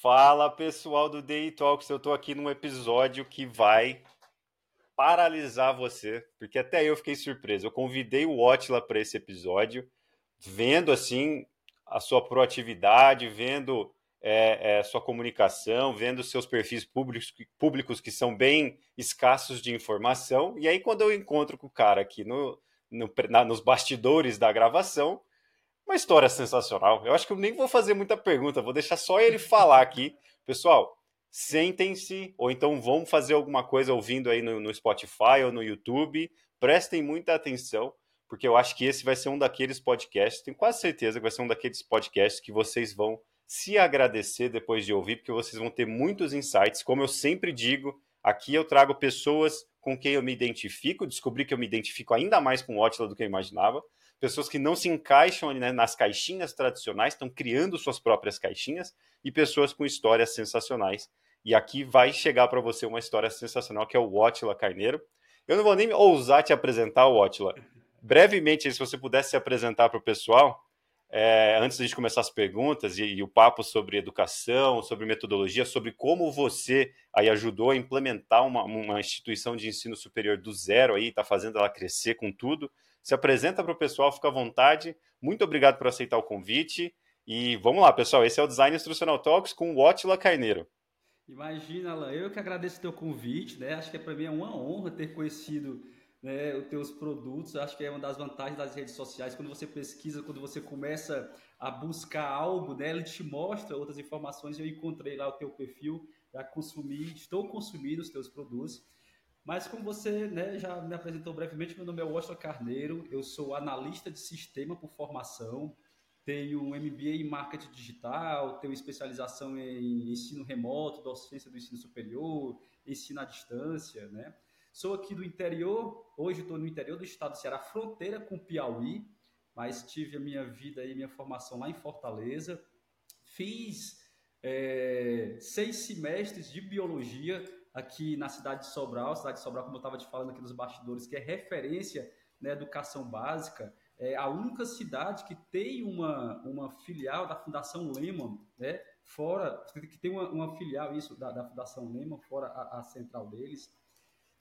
Fala pessoal do Day Talks, eu tô aqui num episódio que vai paralisar você, porque até eu fiquei surpreso. Eu convidei o Watla para esse episódio, vendo assim a sua proatividade, vendo é, é, sua comunicação, vendo seus perfis públicos, públicos que são bem escassos de informação. E aí, quando eu encontro com o cara aqui no, no na, nos bastidores da gravação, uma história sensacional. Eu acho que eu nem vou fazer muita pergunta, vou deixar só ele falar aqui. Pessoal, sentem-se, ou então vão fazer alguma coisa ouvindo aí no, no Spotify ou no YouTube. Prestem muita atenção, porque eu acho que esse vai ser um daqueles podcasts, tenho quase certeza que vai ser um daqueles podcasts que vocês vão se agradecer depois de ouvir, porque vocês vão ter muitos insights. Como eu sempre digo, aqui eu trago pessoas com quem eu me identifico, descobri que eu me identifico ainda mais com o Otila do que eu imaginava. Pessoas que não se encaixam né, nas caixinhas tradicionais, estão criando suas próprias caixinhas, e pessoas com histórias sensacionais. E aqui vai chegar para você uma história sensacional, que é o Otila Carneiro. Eu não vou nem ousar te apresentar, Otila. Brevemente, se você pudesse se apresentar para o pessoal, é, antes de começar as perguntas e, e, o papo sobre educação, sobre metodologia, sobre como você aí ajudou a implementar uma, uma instituição de ensino superior do zero aí, está fazendo ela crescer com tudo. Se apresenta para o pessoal, fica à vontade. Muito obrigado por aceitar o convite. E vamos lá, pessoal. Esse é o Design Instrucional Talks com o Watila Carneiro. Imagina, Alan, eu que agradeço o teu convite, né? Acho que é para mim é uma honra ter conhecido né, os teus produtos. Acho que é uma das vantagens das redes sociais. Quando você pesquisa, quando você começa a buscar algo, né, ele te mostra outras informações. Eu encontrei lá o teu perfil, já consumi, estou consumindo os teus produtos. Mas como você né, já me apresentou brevemente, meu nome é Washington Carneiro, eu sou analista de sistema por formação, tenho MBA em marketing digital, tenho especialização em ensino remoto, docência do ensino superior, ensino à distância, né? Sou aqui do interior, hoje estou no interior do estado do Ceará, fronteira com Piauí, mas tive a minha vida e minha formação lá em Fortaleza. Fiz é, seis semestres de biologia aqui na cidade de Sobral, cidade de Sobral, como eu estava te falando aqui nos bastidores, que é referência na educação básica, é a única cidade que tem uma, uma filial da Fundação Lehman, né? Fora, que tem uma, uma filial isso da, da Fundação Lehman, fora a, a central deles.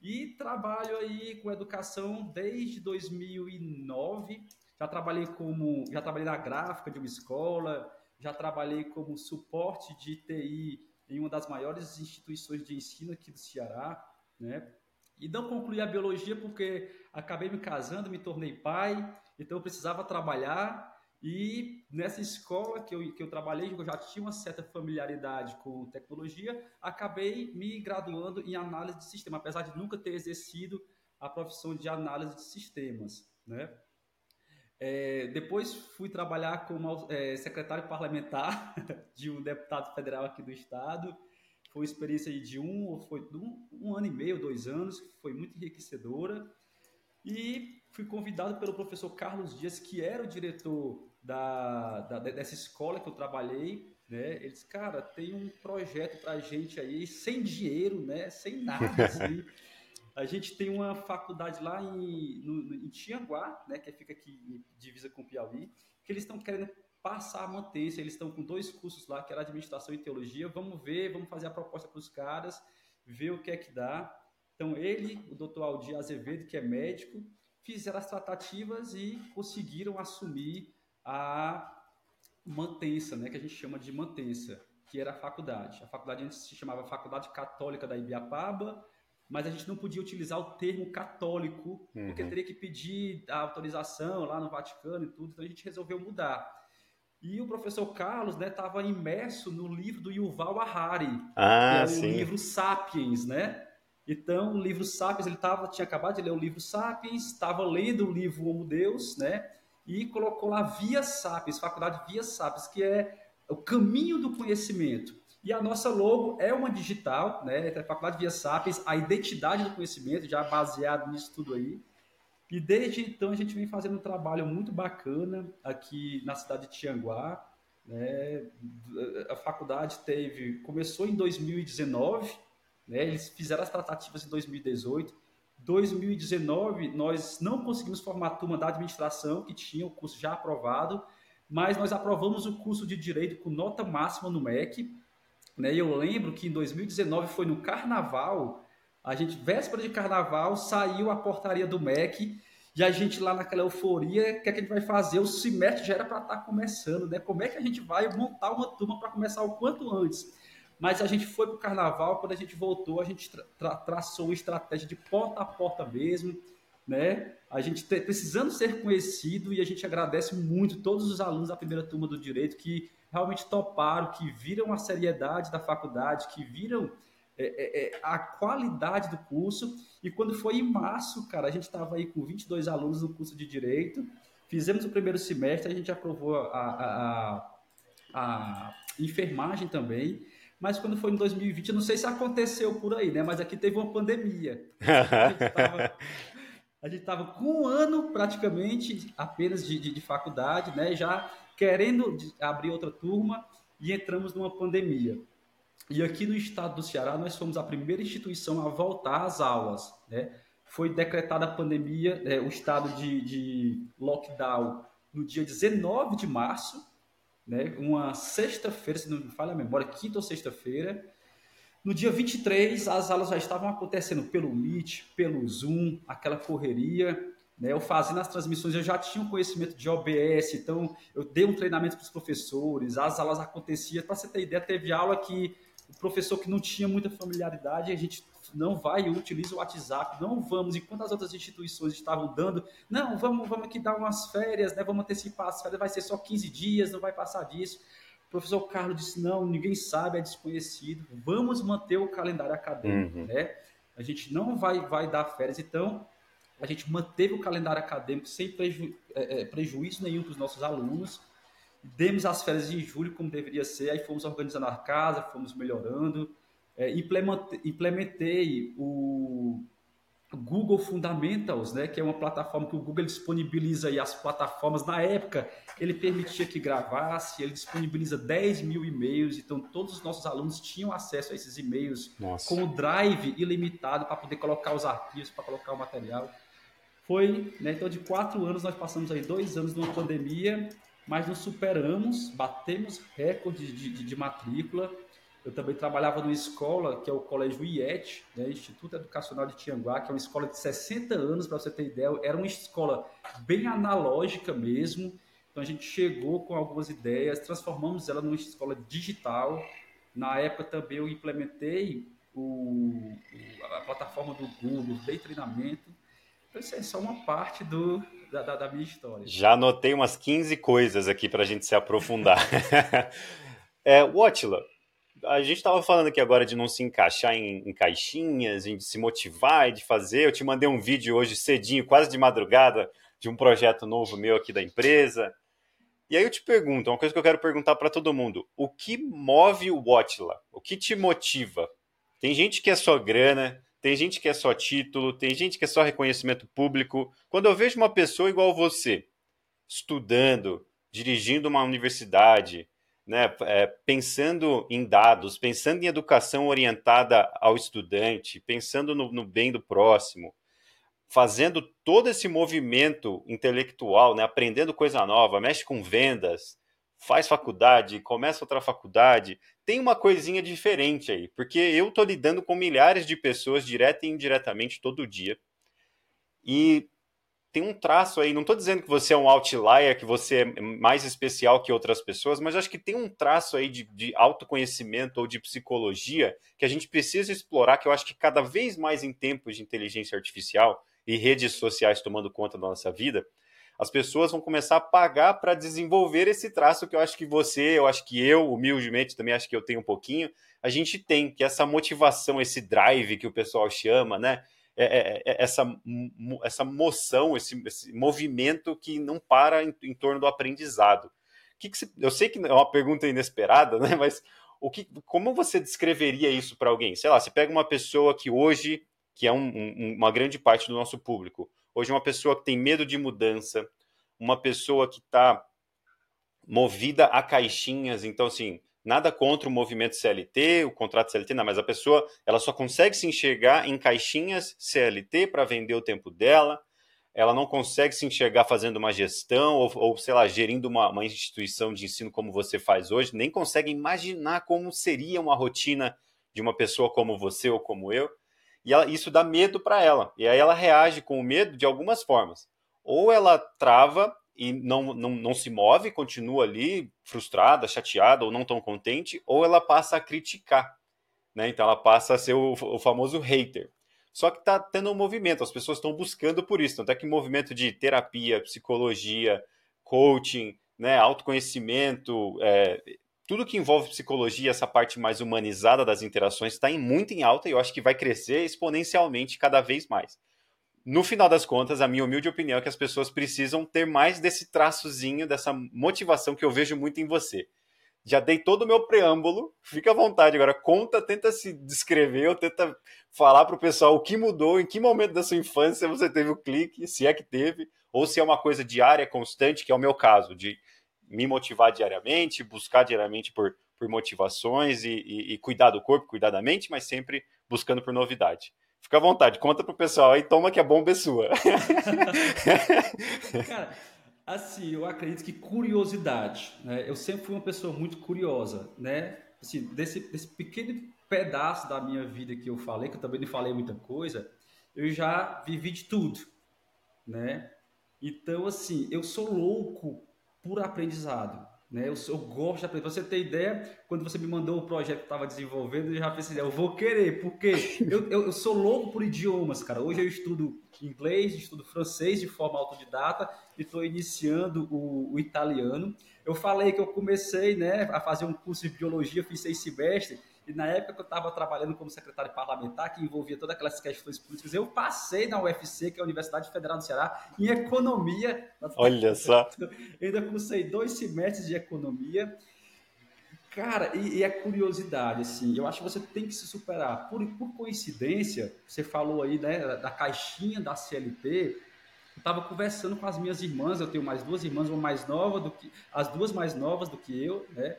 E trabalho aí com educação desde 2009. Já trabalhei como, já trabalhei na gráfica de uma escola, já trabalhei como suporte de TI em uma das maiores instituições de ensino aqui do Ceará, né? E não concluí a biologia porque acabei me casando, me tornei pai, então eu precisava trabalhar e nessa escola que eu, que eu trabalhei, eu já tinha uma certa familiaridade com tecnologia, acabei me graduando em análise de sistema, apesar de nunca ter exercido a profissão de análise de sistemas. Né? É, depois fui trabalhar como é, secretário parlamentar de um deputado federal aqui do estado. Foi experiência de um, foi um, um ano e meio, dois anos, foi muito enriquecedora. E fui convidado pelo professor Carlos Dias, que era o diretor da, da, dessa escola que eu trabalhei, né? Ele disse, cara, tem um projeto para a gente aí, sem dinheiro, né? Sem nada, assim. A gente tem uma faculdade lá em, no, em Tianguá, né? Que fica aqui divisa com Piauí, que eles estão querendo passar a manter Eles estão com dois cursos lá, que era administração e teologia. Vamos ver, vamos fazer a proposta para os caras, ver o que é que dá. Então, ele, o doutor Aldir Azevedo, que é médico, fizeram as tratativas e conseguiram assumir a mantença, né, que a gente chama de mantença, que era a faculdade. A faculdade antes se chamava Faculdade Católica da Ibiapaba, mas a gente não podia utilizar o termo católico, uhum. porque teria que pedir a autorização lá no Vaticano e tudo, então a gente resolveu mudar. E o professor Carlos estava né, imerso no livro do Yuval Harari, ah, que é o sim. livro Sapiens, né? Então, o livro Sapiens, ele tava, tinha acabado de ler o livro Sapiens, estava lendo o livro Homo Deus, né? e colocou lá Via Sapiens, Faculdade Via Sapiens, que é o caminho do conhecimento. E a nossa logo é uma digital, né? É a Faculdade Via Sapiens, a identidade do conhecimento, já baseado nisso tudo aí. E desde então a gente vem fazendo um trabalho muito bacana aqui na cidade de Tianguá. Né? A faculdade teve, começou em 2019, né? eles fizeram as tratativas em 2018 2019, nós não conseguimos formar a turma da administração, que tinha o curso já aprovado, mas nós aprovamos o curso de direito com nota máxima no MEC. Né? Eu lembro que em 2019 foi no carnaval, a gente, véspera de carnaval, saiu a portaria do MEC e a gente lá naquela euforia, o que, é que a gente vai fazer? O semestre já era para estar tá começando, né? Como é que a gente vai montar uma turma para começar o quanto antes? Mas a gente foi para o carnaval, quando a gente voltou, a gente tra tra traçou uma estratégia de porta a porta mesmo, né? A gente precisando ser conhecido e a gente agradece muito todos os alunos da primeira turma do direito que realmente toparam, que viram a seriedade da faculdade, que viram é, é, é a qualidade do curso. E quando foi em março, cara, a gente estava aí com 22 alunos no curso de direito, fizemos o primeiro semestre, a gente aprovou a, a, a, a enfermagem também. Mas quando foi em 2020, eu não sei se aconteceu por aí, né? Mas aqui teve uma pandemia. A gente estava com um ano praticamente apenas de, de, de, faculdade, né? Já querendo abrir outra turma e entramos numa pandemia. E aqui no estado do Ceará, nós fomos a primeira instituição a voltar às aulas, né? Foi decretada a pandemia, é, o estado de, de lockdown no dia 19 de março, né? Uma sexta-feira, se não me falha a memória, quinta ou sexta-feira. No dia 23, as aulas já estavam acontecendo pelo Meet, pelo Zoom, aquela correria. Né? Eu fazendo as transmissões, eu já tinha um conhecimento de OBS, então eu dei um treinamento para os professores, as aulas aconteciam. Para você ter ideia, teve aula que o professor que não tinha muita familiaridade, a gente não vai e utiliza o WhatsApp, não vamos, enquanto as outras instituições estavam dando, não, vamos, vamos aqui dar umas férias, né? vamos antecipar as férias, vai ser só 15 dias, não vai passar disso. O professor Carlos disse, não, ninguém sabe, é desconhecido, vamos manter o calendário acadêmico, uhum. né? A gente não vai, vai dar férias, então a gente manteve o calendário acadêmico sem preju, é, é prejuízo nenhum para os nossos alunos, demos as férias em julho como deveria ser, aí fomos organizando a casa, fomos melhorando, é, implementei, implementei o Google Fundamentals, né, que é uma plataforma que o Google disponibiliza aí as plataformas. Na época, ele permitia que gravasse, ele disponibiliza 10 mil e-mails, então todos os nossos alunos tinham acesso a esses e-mails Nossa. com o drive ilimitado para poder colocar os arquivos, para colocar o material. Foi, né, então de quatro anos nós passamos aí dois anos numa pandemia, mas nos superamos, batemos recordes de, de, de matrícula, eu também trabalhava numa escola, que é o Colégio IET, né, Instituto Educacional de Tianguá, que é uma escola de 60 anos, para você ter ideia. Era uma escola bem analógica mesmo. Então a gente chegou com algumas ideias, transformamos ela numa escola digital. Na época também eu implementei o, a plataforma do Google, dei treinamento. Isso é só uma parte do, da, da, da minha história. Já anotei umas 15 coisas aqui para a gente se aprofundar. é, Watila, a gente estava falando aqui agora de não se encaixar em, em caixinhas, de se motivar e de fazer. Eu te mandei um vídeo hoje cedinho, quase de madrugada, de um projeto novo meu aqui da empresa. E aí eu te pergunto, uma coisa que eu quero perguntar para todo mundo: o que move o Watchla? O que te motiva? Tem gente que é só grana, tem gente que é só título, tem gente que é só reconhecimento público. Quando eu vejo uma pessoa igual você, estudando, dirigindo uma universidade, né, é, pensando em dados, pensando em educação orientada ao estudante, pensando no, no, bem do próximo, fazendo todo esse movimento intelectual, né, aprendendo coisa nova, mexe com vendas, faz faculdade, começa outra faculdade, tem uma coisinha diferente aí, porque eu estou lidando com milhares de pessoas direta e indiretamente todo dia. E tem um traço aí, não estou dizendo que você é um outlier, que você é mais especial que outras pessoas, mas acho que tem um traço aí de, de, autoconhecimento ou de psicologia que a gente precisa explorar, que eu acho que cada vez mais em tempos de inteligência artificial e redes sociais tomando conta da nossa vida, as pessoas vão começar a pagar para desenvolver esse traço que eu acho que você, eu acho que eu, humildemente, também acho que eu tenho um pouquinho, a gente tem, que é essa motivação, esse drive que o pessoal chama, né? É, é, é, essa, essa moção, esse, esse, movimento que não para em, em torno do aprendizado. Que que eu sei que é uma pergunta inesperada, né? Mas o que, como você descreveria isso para alguém? Sei lá, você pega uma pessoa que hoje, que é um, um, uma grande parte do nosso público, hoje uma pessoa que tem medo de mudança, uma pessoa que está movida a caixinhas, então assim, nada contra o movimento CLT, o contrato CLT, não, mas a pessoa ela só consegue se enxergar em caixinhas CLT para vender o tempo dela. ela não consegue se enxergar fazendo uma gestão ou, ou sei lá, gerindo uma, uma instituição de ensino como você faz hoje, nem consegue imaginar como seria uma rotina de uma pessoa como você ou como eu. E ela, isso dá medo para ela. E aí ela reage com o medo de algumas formas. Ou ela trava e não, não, não se move, continua ali frustrada, chateada ou não tão contente, ou ela passa a criticar. Né? Então ela passa a ser o, o famoso hater. Só que está tendo um movimento, as pessoas estão buscando por isso. Tanto é que movimento de terapia, psicologia, coaching, né, autoconhecimento, é, tudo que envolve psicologia, essa parte mais humanizada das interações, está muito em alta e eu acho que vai crescer exponencialmente cada vez mais. No final das contas, a minha humilde opinião é que as pessoas precisam ter mais desse traçozinho, dessa motivação que eu vejo muito em você. Já dei todo o meu preâmbulo, fica à vontade agora, conta, tenta se descrever ou tenta falar para o pessoal o que mudou, em que momento da sua infância você teve o clique, se é que teve, ou se é uma coisa diária, constante, que é o meu caso, de me motivar diariamente, buscar diariamente por, por motivações e, e, e, cuidar do corpo, cuidar da mente, mas sempre buscando por novidade. Fica à vontade, conta pro pessoal aí, toma que a bomba é sua. Cara, assim, eu acredito que curiosidade, né? Eu sempre fui uma pessoa muito curiosa, né? Assim, desse, desse pequeno pedaço da minha vida que eu falei, que eu também não falei muita coisa, eu já vivi de tudo, né? Então, assim, eu sou louco por aprendizado. Né? Eu, eu gosto de aprender. Pra você ter ideia, quando você me mandou o projeto que estava desenvolvendo, eu já pensei, eu vou querer, porque eu, eu, eu, sou louco por idiomas, cara. Hoje eu estudo inglês, estudo francês de forma autodidata e estou iniciando o, o, italiano. Eu falei que eu comecei né, a fazer um curso de biologia, fiz seis semestres, e na época que eu estava trabalhando como secretário parlamentar, que envolvia todas aquelas questões políticas, eu passei na UFC, que é a Universidade Federal do Ceará, em economia. Olha só. Eu ainda cursei dois semestres de economia. Cara, e, e é curiosidade, assim, eu acho que você tem que se superar. Por, por coincidência, você falou aí né, da caixinha da CLT, eu estava conversando com as minhas irmãs, eu tenho mais duas irmãs, uma mais nova do que as duas mais novas do que eu, né?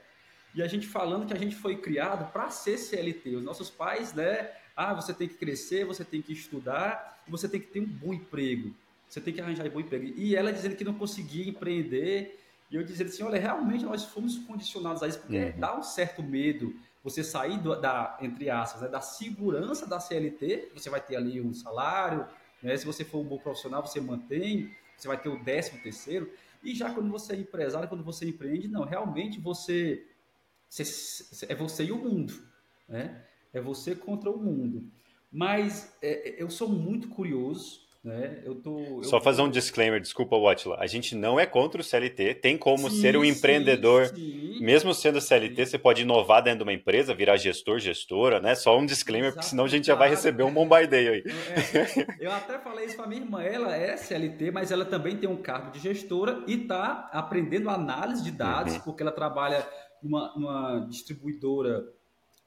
E a gente falando que a gente foi criado para ser CLT. Os nossos pais, né? Ah, você tem que crescer, você tem que estudar, você tem que ter um bom emprego. Você tem que arranjar um bom emprego. E ela dizendo que não conseguia empreender. E eu dizendo assim, olha, realmente nós fomos condicionados a isso, porque uhum. dá um certo medo você sair do, da, entre aspas, né, da segurança da CLT, você vai ter ali um salário, né, se você for um bom profissional, você mantém, você vai ter o décimo terceiro, e já quando você é empresário, quando você empreende, não, realmente você você, é você e o mundo, né? É você contra o mundo. Mas é, eu sou muito curioso, né? Eu tô. Eu Só fazer um disclaimer, desculpa, Watla. A gente não é contra o CLT. Tem como sim, ser um empreendedor, sim, sim. mesmo sendo CLT, você pode inovar dentro de uma empresa, virar gestor, gestora, né? Só um disclaimer, porque senão a gente já vai receber um bombardeio aí. É, eu até falei isso para minha irmã. Ela é CLT, mas ela também tem um cargo de gestora e está aprendendo análise de dados, uhum. porque ela trabalha numa, numa distribuidora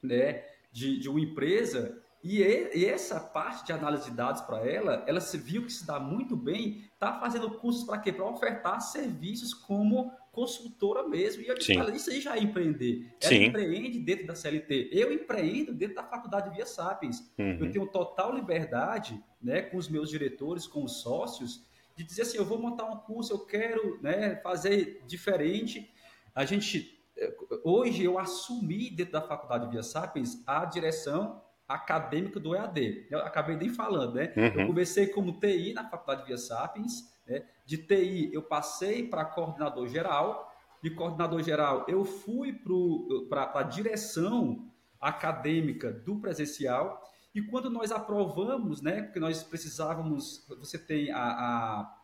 né, de, de uma empresa e, e, essa parte de análise de dados para ela, ela se viu que se dá muito bem, está fazendo cursos para quê? Para ofertar serviços como consultora mesmo. E eu disse, isso aí já é empreender. Ela Sim. empreende dentro da CLT. Eu empreendo dentro da faculdade Via Sapiens. Uhum. Eu tenho total liberdade né, com os meus diretores, com os sócios, de dizer assim, eu vou montar um curso, eu quero né, fazer diferente. A gente hoje eu assumi dentro da faculdade Via Sapiens a direção acadêmica do EAD. Eu acabei nem falando, né? Uhum. Eu comecei como TI na faculdade Via Sapiens, né? De TI eu passei para coordenador geral, de coordenador geral eu fui para a direção acadêmica do presencial e quando nós aprovamos, né? Porque nós precisávamos, você tem a, a,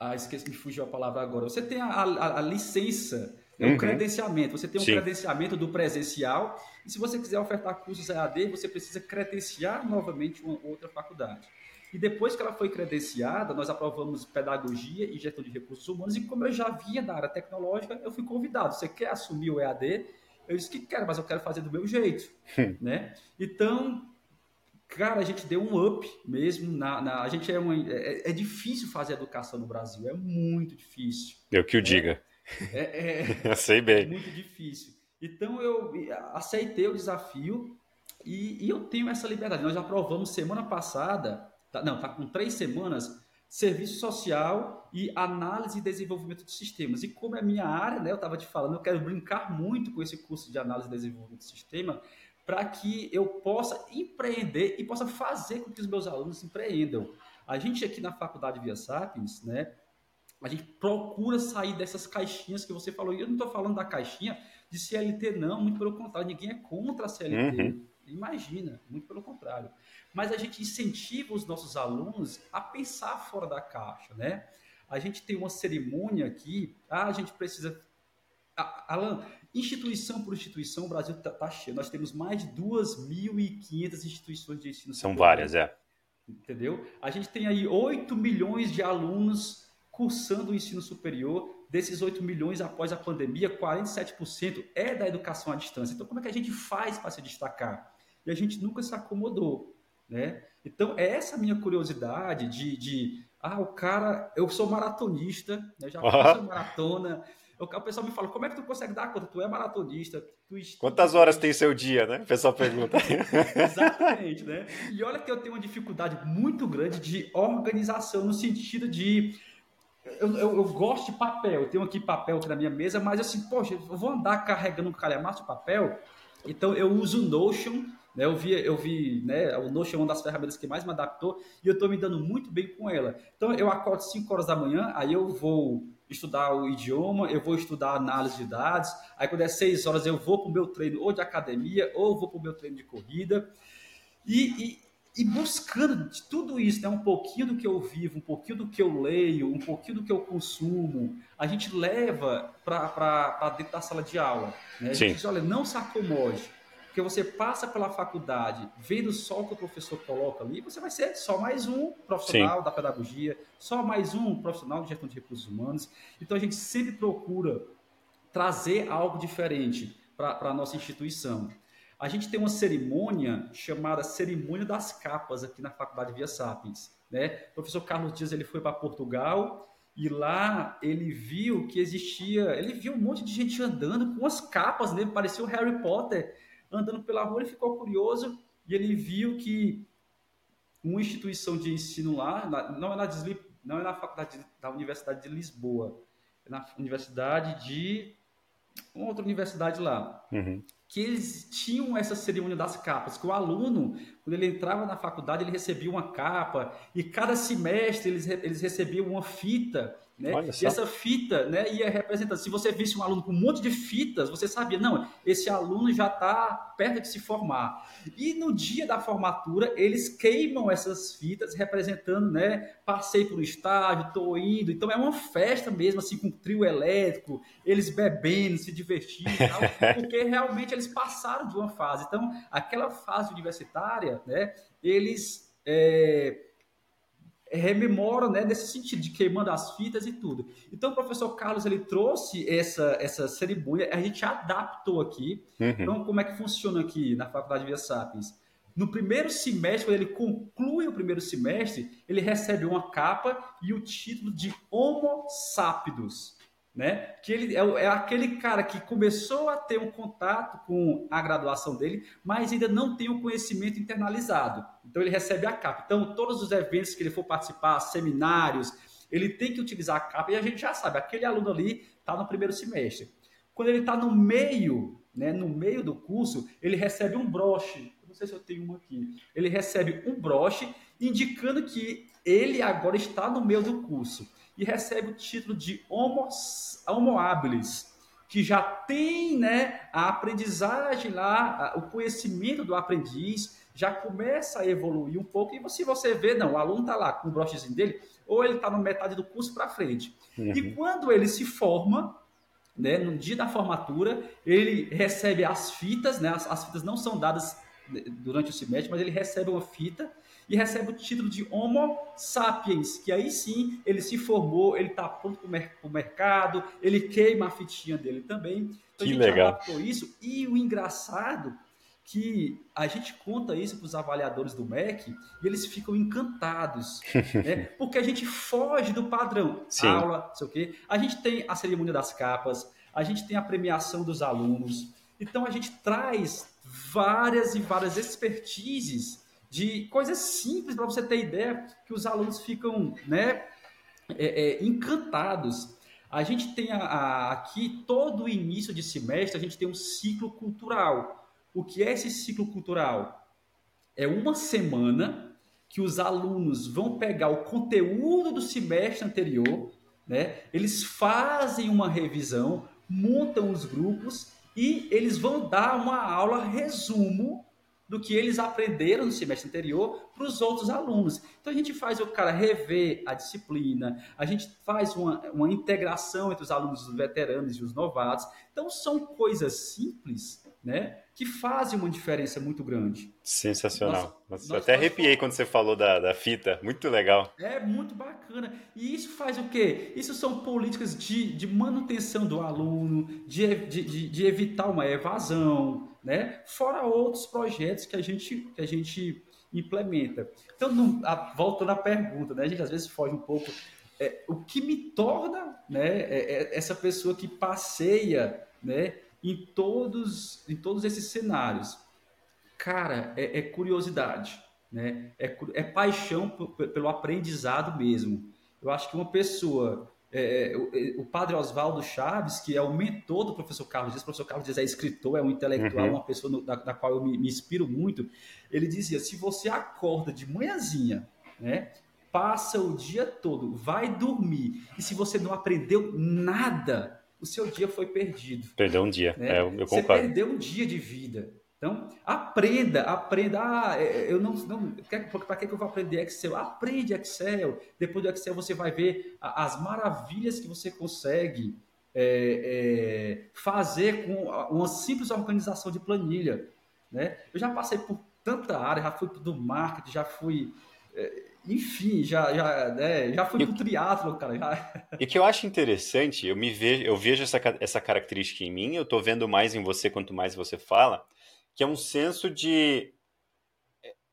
a esqueci, me fugiu a palavra agora. Você tem a, a, a licença é um uhum. credenciamento. Você tem um Sim. credenciamento do presencial e se você quiser ofertar cursos EAD, você precisa credenciar novamente uma outra faculdade. E depois que ela foi credenciada, nós aprovamos pedagogia e gestão de recursos humanos e como eu já vinha da área tecnológica, eu fui convidado. Você quer assumir o EAD? Eu disse que quero, mas eu quero fazer do meu jeito, hum. né? Então, cara, a gente deu um up mesmo. Na, na a gente é, uma, é, é, difícil fazer educação no Brasil, é muito difícil. Eu que o diga. É, é, sei bem. É muito difícil. Então eu aceitei o desafio e, e, eu tenho essa liberdade. Nós aprovamos semana passada, tá, não, tá com três semanas, serviço social e análise e desenvolvimento de sistemas. E como é minha área, né, eu estava te falando, eu quero brincar muito com esse curso de análise e desenvolvimento de sistema para que eu possa empreender e possa fazer com que os meus alunos empreendam. A gente aqui na faculdade Via Sapiens, né, a gente procura sair dessas caixinhas que você falou. E eu não estou falando da caixinha de CLT, não, muito pelo contrário, ninguém é contra a CLT. Uhum. Imagina, muito pelo contrário. Mas a gente incentiva os nossos alunos a pensar fora da caixa, né? A gente tem uma cerimônia aqui, ah, a gente precisa. Alan, instituição por instituição, o Brasil está tá cheio. Nós temos mais de 2.500 instituições de ensino São várias, é. Entendeu? A gente tem aí 8 milhões de alunos cursando o ensino superior. Desses 8 milhões após a pandemia, 47% é da educação à distância. Então, como é que a gente faz para se destacar? E a gente nunca se acomodou. Né? Então, é essa minha curiosidade de, de ah, o cara, eu sou maratonista, né? já faço maratona. O pessoal me fala, como é que tu consegue dar conta? Tu é maratonista. Tu Quantas horas tem seu dia, né? O pessoal pergunta. Exatamente, né? E olha que eu tenho uma dificuldade muito grande de organização, no sentido de. Eu, eu, eu, gosto de papel, eu tenho aqui papel aqui na minha mesa, mas assim, poxa, eu vou andar carregando um calhamaço de papel, então eu uso o Notion né? Eu vi, eu vi né, o Notion é uma das ferramentas que mais me adaptou e eu estou me dando muito bem com ela. Então, eu acordo 5 horas da manhã, aí eu vou estudar o idioma, eu vou estudar análise de dados, aí quando é 6 horas eu vou para o meu treino ou de academia ou vou para o meu treino de corrida. E, e, e, buscando de tudo isso, né, um pouquinho do que eu vivo, um pouquinho do que eu leio, um pouquinho do que eu consumo, a gente leva para dentro da sala de aula. Né? A gente Sim. diz, olha, não se acomode porque você passa pela faculdade vendo só o que o professor coloca ali, você vai ser só mais um profissional Sim. da pedagogia, só mais um profissional de gestão de recursos humanos. Então a gente sempre procura trazer algo diferente para a nossa instituição. A gente tem uma cerimônia chamada Cerimônia das Capas aqui na Faculdade Via Sapiens. Né? O professor Carlos Dias ele foi para Portugal e lá ele viu que existia, ele viu um monte de gente andando com as capas, né? parecia o Harry Potter andando pela rua, ele ficou curioso e ele viu que uma instituição de ensino lá, não é na, não é na faculdade da Universidade de Lisboa, é na Universidade de uma outra universidade lá, uhum. Que eles tinham essa cerimônia das capas, que o aluno, quando ele entrava na faculdade, ele recebia uma capa, e cada semestre eles, eles recebiam uma fita né? E essa fita né, ia representando. Se você visse um aluno com um monte de fitas, você sabia, não, esse aluno já está perto de se formar. E no dia da formatura, eles queimam essas fitas, representando, né? Passei por um estágio, estou indo. Então é uma festa mesmo, assim, com trio elétrico, eles bebendo, se divertindo, tal, porque realmente eles passaram de uma fase. Então, aquela fase universitária, né? Eles. É, rememora né, nesse sentido de queimando as fitas e tudo. Então o professor Carlos ele trouxe essa, essa cerimônia, a gente adaptou aqui. Uhum. Então como é que funciona aqui na Faculdade Via Sapiens? No primeiro semestre, quando ele conclui o primeiro semestre, ele recebe uma capa e o título de Homo Sapiens né? Que ele é, é, aquele cara que começou a ter um contato com a graduação dele, mas ainda não tem o conhecimento internalizado. Então ele recebe a capa. Então todos os eventos que ele for participar, seminários, ele tem que utilizar a capa e a gente já sabe, aquele aluno ali está no primeiro semestre. Quando ele está no meio, né, no meio do curso, ele recebe um broche. não sei se eu tenho um aqui. Ele recebe um broche indicando que ele agora está no meio do curso e recebe o título de homo, homo habilis, que já tem né, a aprendizagem lá, o conhecimento do aprendiz, já começa a evoluir um pouco. E se você vê, não, o aluno está lá com o brochezinho dele, ou ele está na metade do curso para frente. Uhum. E quando ele se forma, né, no dia da formatura, ele recebe as fitas, né, as, as fitas não são dadas durante o semestre, mas ele recebe uma fita e recebe o título de Homo sapiens, que aí sim ele se formou, ele está pronto para o mercado, ele queima a fitinha dele também. Então que a gente legal. adaptou isso. E o engraçado que a gente conta isso para os avaliadores do MEC e eles ficam encantados, né? porque a gente foge do padrão. Sim. Aula, sei o quê. A gente tem a cerimônia das capas, a gente tem a premiação dos alunos. Então a gente traz várias e várias expertises de coisas simples para você ter ideia que os alunos ficam né, é, é, encantados. A gente tem a, a, aqui todo o início de semestre, a gente tem um ciclo cultural. O que é esse ciclo cultural? É uma semana que os alunos vão pegar o conteúdo do semestre anterior, né? Eles fazem uma revisão, montam os grupos e eles vão dar uma aula resumo do que eles aprenderam no semestre anterior para os outros alunos. Então a gente faz o cara rever a disciplina, a gente faz uma, uma integração entre os alunos os veteranos e os novatos. Então são coisas simples, né? que fazem uma diferença muito grande. Sensacional. Nós, até arrepiei quando você falou da, da fita. Muito legal. É muito bacana. E isso faz o quê? Isso são políticas de, de manutenção do aluno, de, de, de evitar uma evasão, né? fora outros projetos que a gente, que a gente implementa. Então, não, a, voltando à pergunta, né? a gente às vezes foge um pouco. É, o que me torna né, é, é essa pessoa que passeia né, em todos, em todos esses cenários. Cara, é, é curiosidade, né? é, é paixão pelo aprendizado mesmo. Eu acho que uma pessoa é, é, o, é, o, padre Oswaldo Chaves, que é o mentor do professor Carlos Dias, o professor Carlos Dias é escritor, é um intelectual, uhum. uma pessoa no, da, da, qual eu me, me, inspiro muito. Ele dizia: se você acorda de manhãzinha, né, passa o dia todo, vai dormir, e se você não aprendeu nada, o seu dia foi perdido. Perdeu um dia, né? é, eu concordo. Você perdeu um dia de vida. Então, aprenda, aprenda. Ah, é, é, eu não. não Para que eu vou aprender Excel? Aprende Excel. Depois do Excel você vai ver as maravilhas que você consegue é, é, fazer com uma simples organização de planilha. Né? Eu já passei por tanta área, já fui do marketing, já fui. É, enfim, já, já, né, já fui pro triatlo, cara. Já. E que eu acho interessante, eu me vejo, eu vejo essa, essa característica em mim, eu tô vendo mais em você quanto mais você fala, que é um senso de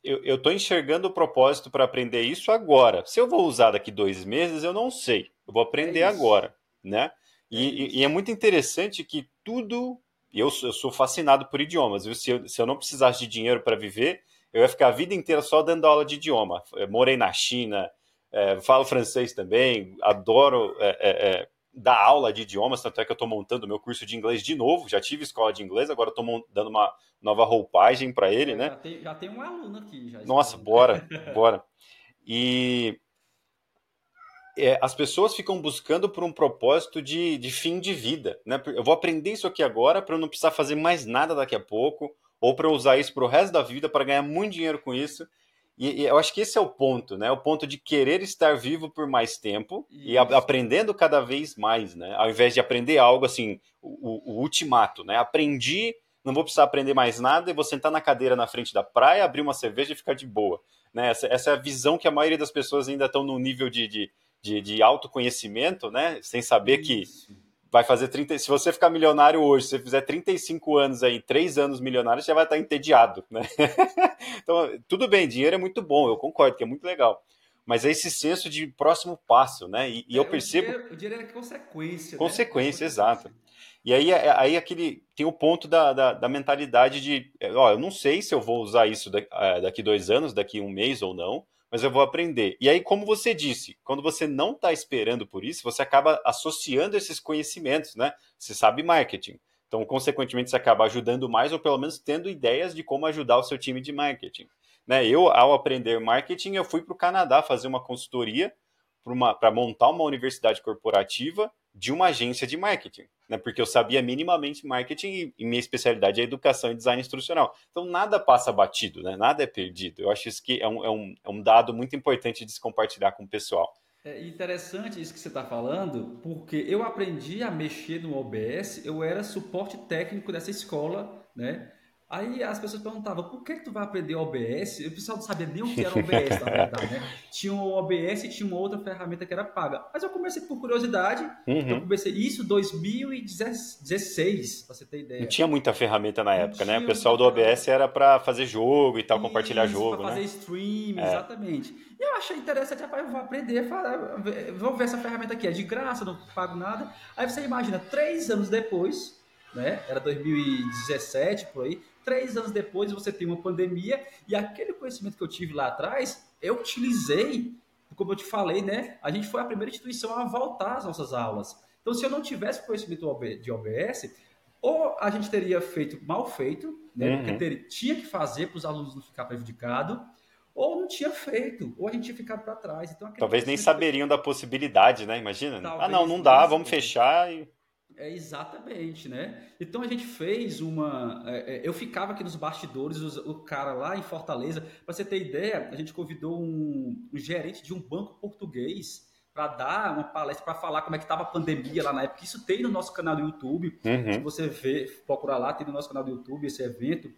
eu estou enxergando o propósito para aprender isso agora. Se eu vou usar daqui dois meses, eu não sei. Eu vou aprender é agora, né? E é, e, é muito interessante que tudo. Eu, eu sou fascinado por idiomas. Se, eu, se eu não precisasse de dinheiro para viver, eu ia ficar a vida inteira só dando aula de idioma. Eu morei na China, é, falo francês também, adoro é, é, é dar aula de idiomas, tanto é que eu estou montando meu curso de inglês de novo. Já tive escola de inglês, agora estou dando uma nova roupagem para ele, é, né? Já tem, já tem, um aluno aqui. Já Nossa, bora, bora. E é, as pessoas ficam buscando por um propósito de, de fim de vida, né? Eu vou aprender isso aqui agora para eu não precisar fazer mais nada daqui a pouco ou para usar isso para o resto da vida, para ganhar muito dinheiro com isso. E, e, eu acho que esse é o ponto, né? O ponto de querer estar vivo por mais tempo isso. e a, aprendendo cada vez mais, né? Ao invés de aprender algo assim, o, o, ultimato, né? Aprendi, não vou precisar aprender mais nada e vou sentar na cadeira na frente da praia, abrir uma cerveja e ficar de boa. Né? Essa, essa é a visão que a maioria das pessoas ainda estão no nível de, de, de, de autoconhecimento, né? Sem saber isso. que vai fazer 30. Se você ficar milionário hoje, se você fizer 35 anos aí, 3 anos milionário, você já vai estar entediado, né? então, tudo bem, dinheiro é muito bom, eu concordo que é muito legal. Mas é esse senso de próximo passo, né? E, e é, eu percebo. O dinheiro, o dinheiro é consequência. Consequência, né? exato. E aí, é, aí aquele tem o ponto da, da, da, mentalidade de, ó, eu não sei se eu vou usar isso é, daqui dois anos, daqui um mês ou não, mas eu vou aprender. E aí, como você disse, quando você não está esperando por isso, você acaba associando esses conhecimentos, né? Você sabe marketing. Então, consequentemente, você acaba ajudando mais ou pelo menos tendo ideias de como ajudar o seu time de marketing. Né? Eu, ao aprender marketing, eu fui para o Canadá fazer uma consultoria para montar uma universidade corporativa de uma agência de marketing, né? Porque eu sabia minimamente marketing e, minha especialidade é educação e design instrucional. Então nada passa batido, né? Nada é perdido. Eu acho isso que é um, é um, é um dado muito importante de se compartilhar com o pessoal. É interessante isso que você está falando, porque eu aprendi a mexer no OBS, eu era suporte técnico dessa escola, né? Aí as pessoas perguntavam, por que, que tu vai aprender OBS? O pessoal não sabia nem o que era OBS, na verdade, né? Tinha o OBS e tinha uma outra ferramenta que era paga. Mas eu comecei por curiosidade, uhum. então eu comecei isso em 2016, pra você ter ideia. Não tinha muita ferramenta na época, né? O pessoal do OBS era para fazer jogo e tal, isso, compartilhar jogo, pra fazer né? stream, é. exatamente. E eu achei interessante, rapaz, eu vou aprender, vou ver essa ferramenta aqui, é de graça, não pago nada. Aí você imagina, três anos depois né? Era 2017 por aí. Três anos depois você tem uma pandemia e aquele conhecimento que eu tive lá atrás, eu utilizei, como eu te falei, né? A gente foi a primeira instituição a voltar às nossas aulas. Então, se eu não tivesse conhecimento de OBS, ou a gente teria feito mal feito, né? Uhum. Porque teria, tinha que fazer para os alunos não ficar prejudicados, ou não tinha feito, ou a gente tinha ficado para trás. Então, Talvez nem saberiam da possibilidade, né? Imagina. Talvez, ah, não, não dá, vamos fechar e. É exatamente, né? Então a gente fez uma. É, é eu ficava aqui nos bastidores, o, cara lá em Fortaleza. Para você ter ideia, a gente convidou um, um gerente de um banco português para dar uma palestra, para falar como é que estava a pandemia lá na época. Isso tem no nosso canal do YouTube. Uhum. Se você ver, procurar lá, tem no nosso canal do YouTube esse evento.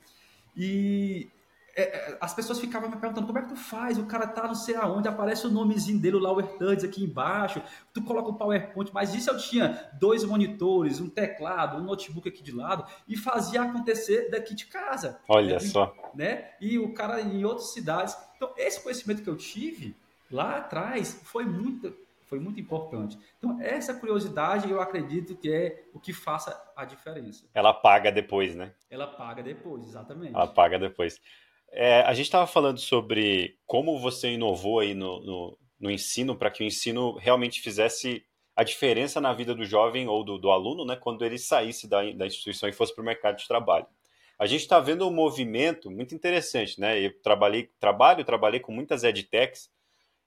E é, é, as pessoas ficavam me perguntando como é que tu faz, o cara tá não sei aonde, aparece o nomezinho dele, o Lauer Tuds aqui embaixo, tu coloca o PowerPoint, mas isso eu tinha dois monitores, um teclado, um notebook aqui de lado e fazia acontecer daqui de casa. Olha né? só. Né? E o cara em outras cidades. Então, esse conhecimento que eu tive lá atrás foi muito, foi muito importante. Então, essa curiosidade eu acredito que é o que faça a diferença. Ela paga depois, né? Ela paga depois, exatamente. Ela paga depois. É, a gente estava falando sobre como você inovou aí no, no, no ensino para que o ensino realmente fizesse a diferença na vida do jovem ou do, do aluno, né, quando ele saísse da, da instituição e fosse para o mercado de trabalho. A gente está vendo um movimento muito interessante, né? Eu trabalhei, trabalho, trabalhei com muitas edtechs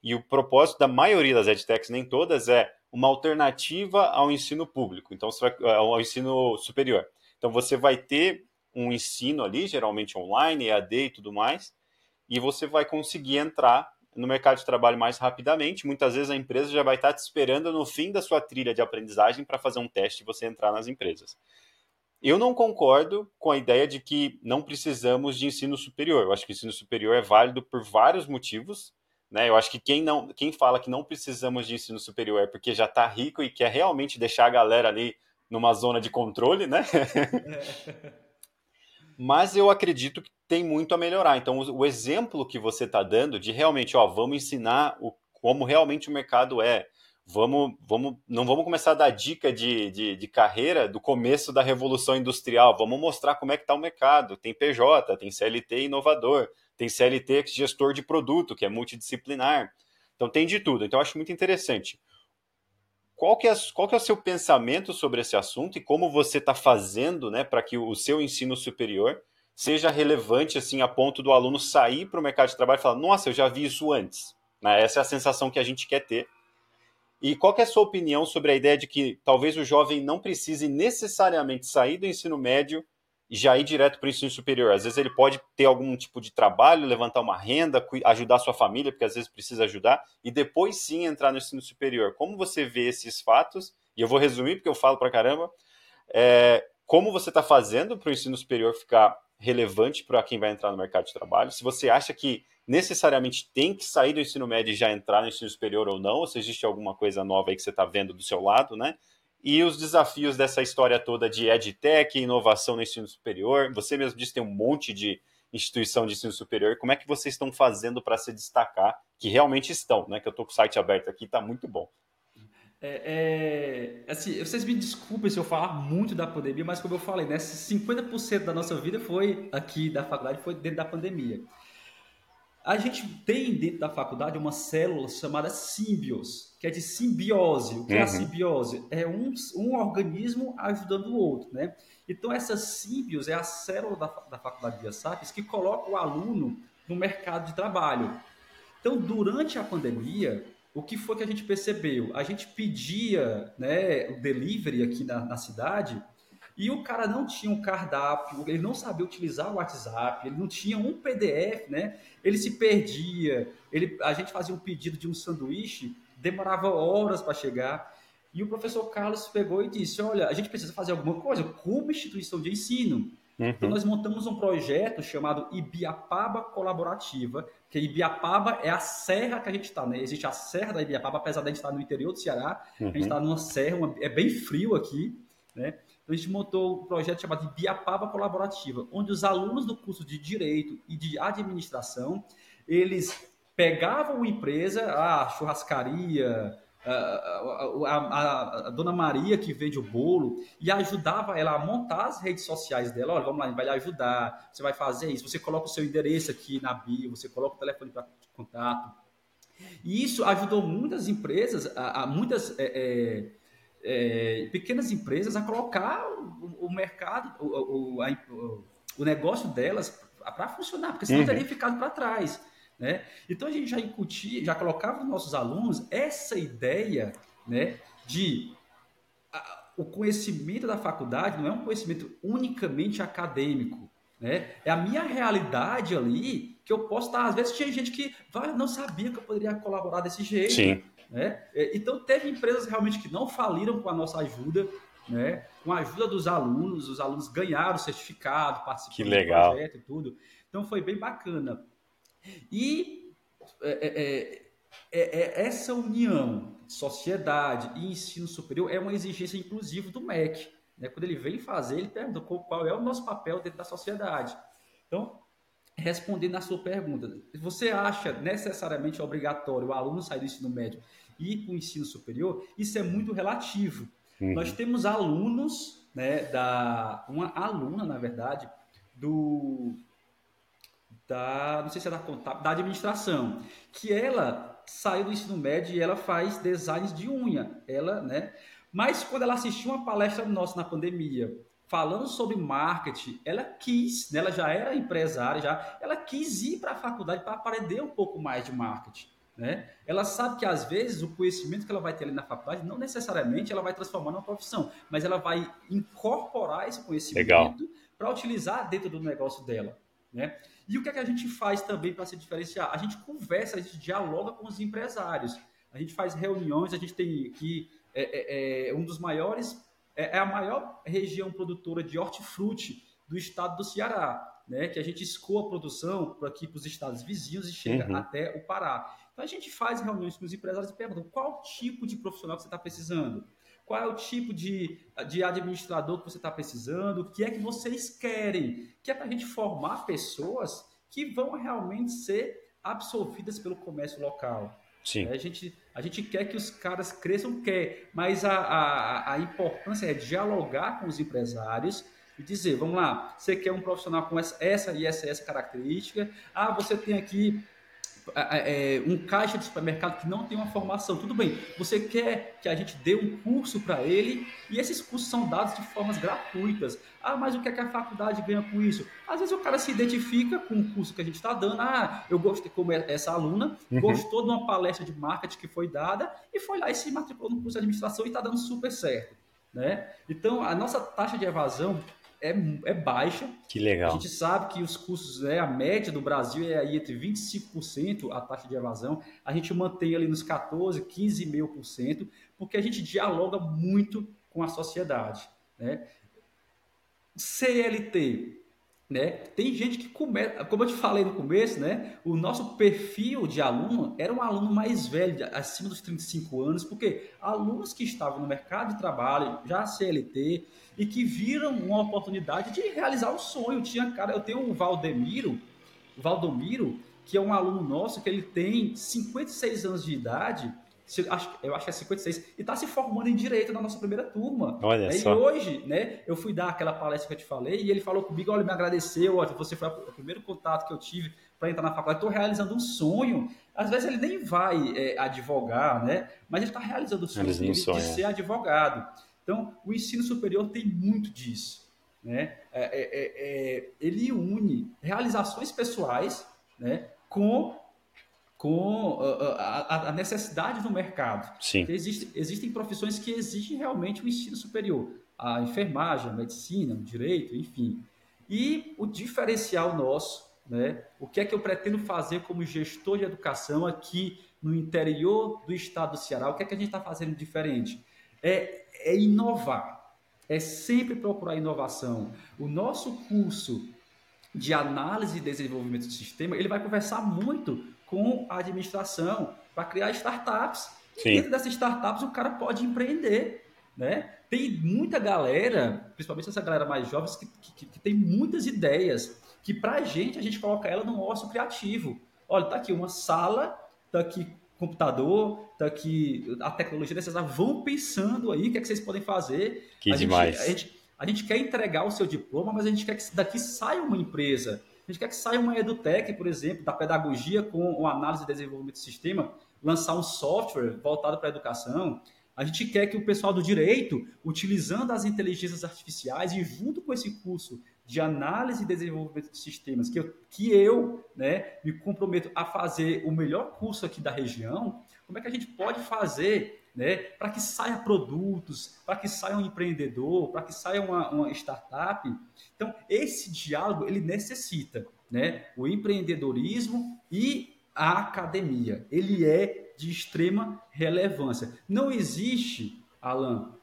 e o propósito da maioria das edtechs, nem todas, é uma alternativa ao ensino público, então você vai, ao ensino superior. Então você vai ter um ensino ali, geralmente online, EAD e tudo mais, e você vai conseguir entrar no mercado de trabalho mais rapidamente. Muitas vezes a empresa já vai estar te esperando no fim da sua trilha de aprendizagem para fazer um teste e você entrar nas empresas. Eu não concordo com a ideia de que não precisamos de ensino superior. Eu acho que o ensino superior é válido por vários motivos. Né? Eu acho que quem, não, quem fala que não precisamos de ensino superior é porque já está rico e quer realmente deixar a galera ali numa zona de controle, né? mas eu acredito que tem muito a melhorar. Então, o, o exemplo que você está dando de realmente, ó, vamos ensinar o, como realmente o mercado é. Vamos, vamos, não vamos começar a dar dica de, de, de carreira do começo da revolução industrial. Vamos mostrar como é que está o mercado. Tem PJ, tem CLT inovador, tem CLT gestor de produto, que é multidisciplinar. Então tem de tudo. Então eu acho muito interessante. Qual que, é, qual que é o seu pensamento sobre esse assunto e como você está fazendo né, para que o seu ensino superior seja relevante assim a ponto do aluno sair para o mercado de trabalho e falar, nossa, eu já vi isso antes. Né? Essa é a sensação que a gente quer ter. E qual é a sua opinião sobre a ideia de que talvez o jovem não precise necessariamente sair do ensino médio e já ir direto para o ensino superior. Às vezes ele pode ter algum tipo de trabalho, levantar uma renda, ajudar sua família, porque às vezes precisa ajudar, e depois sim entrar no ensino superior. Como você vê esses fatos? E eu vou resumir, porque eu falo para caramba. É, como você está fazendo para o ensino superior ficar relevante para quem vai entrar no mercado de trabalho? Se você acha que necessariamente tem que sair do ensino médio e já entrar no ensino superior ou não, ou se existe alguma coisa nova aí que você está vendo do seu lado, né? E os desafios dessa história toda de EdTech, inovação no ensino superior. Você mesmo disse que tem um monte de instituição de ensino superior. Como é que vocês estão fazendo para se destacar? Que realmente estão, né? Que eu estou com o site aberto aqui, está muito bom. É, é, assim, vocês me desculpem se eu falar muito da pandemia, mas como eu falei, né, 50% da nossa vida foi aqui da faculdade, foi dentro da pandemia. A gente tem dentro da faculdade uma célula chamada símbios, que é de simbiose. O que uhum. é a uhum. simbiose? É um, um organismo ajudando o outro, né? Então, essa símbios é a célula da, da faculdade de Biosapes que coloca o aluno no mercado de trabalho. Então, durante a pandemia, o que foi que a gente percebeu? A gente pedia né, o delivery aqui na, na cidade e o cara não tinha um cardápio, ele não sabia utilizar o WhatsApp, ele não tinha um PDF, né? Ele se perdia. Ele, a gente fazia um pedido de um sanduíche, demorava horas para chegar. E o professor Carlos pegou e disse: Olha, a gente precisa fazer alguma coisa como instituição de ensino. Uhum. Então, nós montamos um projeto chamado Ibiapaba Colaborativa, que Ibiapaba é a serra que a gente está, né? Existe a serra da Ibiapaba, apesar de a gente estar no interior do Ceará, uhum. a gente está uhum. numa serra, uma, é bem frio aqui, né? Então, a gente montou um projeto chamado de Biapaba Colaborativa, onde os alunos do curso de Direito e de Administração, eles pegavam uma empresa, a churrascaria, a, a, a, dona Maria que vende o bolo e ajudava ela a montar as redes sociais dela. Olha, vamos lá, a vai lhe ajudar, você vai fazer isso. Você coloca o seu endereço aqui na bio, você coloca o telefone para contato. E isso ajudou muitas empresas, a, a muitas é, é, é, pequenas empresas a colocar o, o mercado, o, o, a, o, negócio delas para funcionar, porque senão uhum. teria ficado para trás. Né? Então a gente já incutia, já colocava nos nossos alunos essa ideia né, de a, o conhecimento da faculdade não é um conhecimento unicamente acadêmico. Né? É a minha realidade ali que eu posso estar. Às vezes tinha gente que vai, não sabia que eu poderia colaborar desse jeito. Sim. Né? É, então teve empresas realmente que não faliram com a nossa ajuda, né? com a ajuda dos alunos, os alunos ganharam o certificado, participaram do projeto e tudo. Então foi bem bacana. E é, é, é, é, essa união sociedade e ensino superior é uma exigência inclusiva do MEC. Né? Quando ele vem fazer, ele pergunta qual é o nosso papel dentro da sociedade. Então, respondendo à sua pergunta, você acha necessariamente obrigatório o aluno sair do ensino médio e ir para o ensino superior? Isso é muito relativo. Uhum. Nós temos alunos, né, da, uma aluna, na verdade, do da, não sei se é da contábil, da administração, que ela saiu do ensino médio e ela faz designs de unha. Ela, né? Mas quando ela assistiu uma palestra nossa na pandemia, falando sobre marketing, ela quis, né? ela já era empresária, já, ela quis ir para a faculdade para aprender um pouco mais de marketing. Né? Ela sabe que às vezes o conhecimento que ela vai ter ali na faculdade não necessariamente ela vai transformar numa profissão, mas ela vai incorporar esse conhecimento para utilizar dentro do negócio dela. Né? E o que, é que a gente faz também para se diferenciar? A gente conversa, a gente dialoga com os empresários. A gente faz reuniões, a gente tem aqui é, é, é um dos maiores, é, é, a maior região produtora de hortifruti do estado do Ceará, né? Que a gente escoa a produção por aqui para os estados vizinhos e chega uhum. até o Pará. Então a gente faz reuniões com os empresários e pergunta qual tipo de profissional que você está precisando qual é o tipo de, de administrador que você está precisando, o que é que vocês querem, que é para a gente formar pessoas que vão realmente ser absorvidas pelo comércio local. Sim. A gente, a gente quer que os caras cresçam, quer, mas a, a, a importância é dialogar com os empresários e dizer, vamos lá, você quer um profissional com essa, essa e essa, essa característica, ah, você tem aqui é, um caixa de supermercado que não tem uma formação, tudo bem, você quer que a gente dê um curso para ele e esses cursos são dados de formas gratuitas. Ah, mas o que, é que a faculdade ganha com isso? Às vezes o cara se identifica com o curso que a gente está dando. Ah, eu gostei, como é essa aluna, uhum. gostou de uma palestra de marketing que foi dada e foi lá e se matriculou no curso de administração e está dando super certo. Né? Então, a nossa taxa de evasão é, é baixa. Que legal. A gente sabe que os custos, né, a média do Brasil é aí entre 25% a taxa de evasão. A gente mantém ali nos 14%, 15,5%, porque a gente dialoga muito com a sociedade. Né? CLT, né? Tem gente que começa, como eu te falei no começo, né? O nosso perfil de aluno era um aluno mais velho, acima dos 35 anos, porque alunos que estavam no mercado de trabalho, já CLT, e que viram uma oportunidade de realizar o sonho. Tinha cara, eu tenho o Valdemiro, Valdomiro, que é um aluno nosso que ele tem 56 anos de idade eu acho que é 56, e está se formando em direito na nossa primeira turma. Olha né? só. E hoje, né, eu fui dar aquela palestra que eu te falei, e ele falou comigo, olha, me agradeceu, olha, você foi o primeiro contato que eu tive para entrar na faculdade, estou realizando um sonho. Às vezes ele nem vai é, advogar, né, mas ele está realizando o sonho, de, sonho de ser advogado. Então, o ensino superior tem muito disso. Né? É, é, é, é ele une realizações pessoais né, com com uh, uh, a, a, necessidade do mercado. Sim. Existe, existem profissões que exigem realmente o ensino superior. A enfermagem, a medicina, o direito, enfim. E o diferencial nosso, né, o que é que eu pretendo fazer como gestor de educação aqui no interior do estado do Ceará, o que é que a gente está fazendo diferente? É, é inovar, é sempre procurar inovação. O nosso curso de análise e desenvolvimento do sistema, ele vai conversar muito com a administração para criar startups. Sim. E dentro dessas startups o cara pode empreender, né? Tem muita galera, principalmente essa galera mais jovem, que, que, que tem muitas ideias, que para a gente, a gente coloca ela no ócio criativo. Olha, tá aqui uma sala, tá aqui computador, está aqui a tecnologia necessária. Vão pensando aí o que, é que vocês podem fazer. Que a demais. Gente, a, gente, a gente quer entregar o seu diploma, mas a gente quer que daqui saia uma empresa. A gente quer que saia uma EduTech, por exemplo, da pedagogia com análise e desenvolvimento de sistema, lançar um software voltado para a educação. A gente quer que o pessoal do direito, utilizando as inteligências artificiais e junto com esse curso de análise e desenvolvimento de sistemas, que eu, que eu né, me comprometo a fazer o melhor curso aqui da região, como é que a gente pode fazer né, para que saia produtos, para que saia um empreendedor, para que saia uma, uma, startup. Então, esse diálogo, ele necessita né, o empreendedorismo e a academia. Ele é de extrema relevância. Não existe, Alan,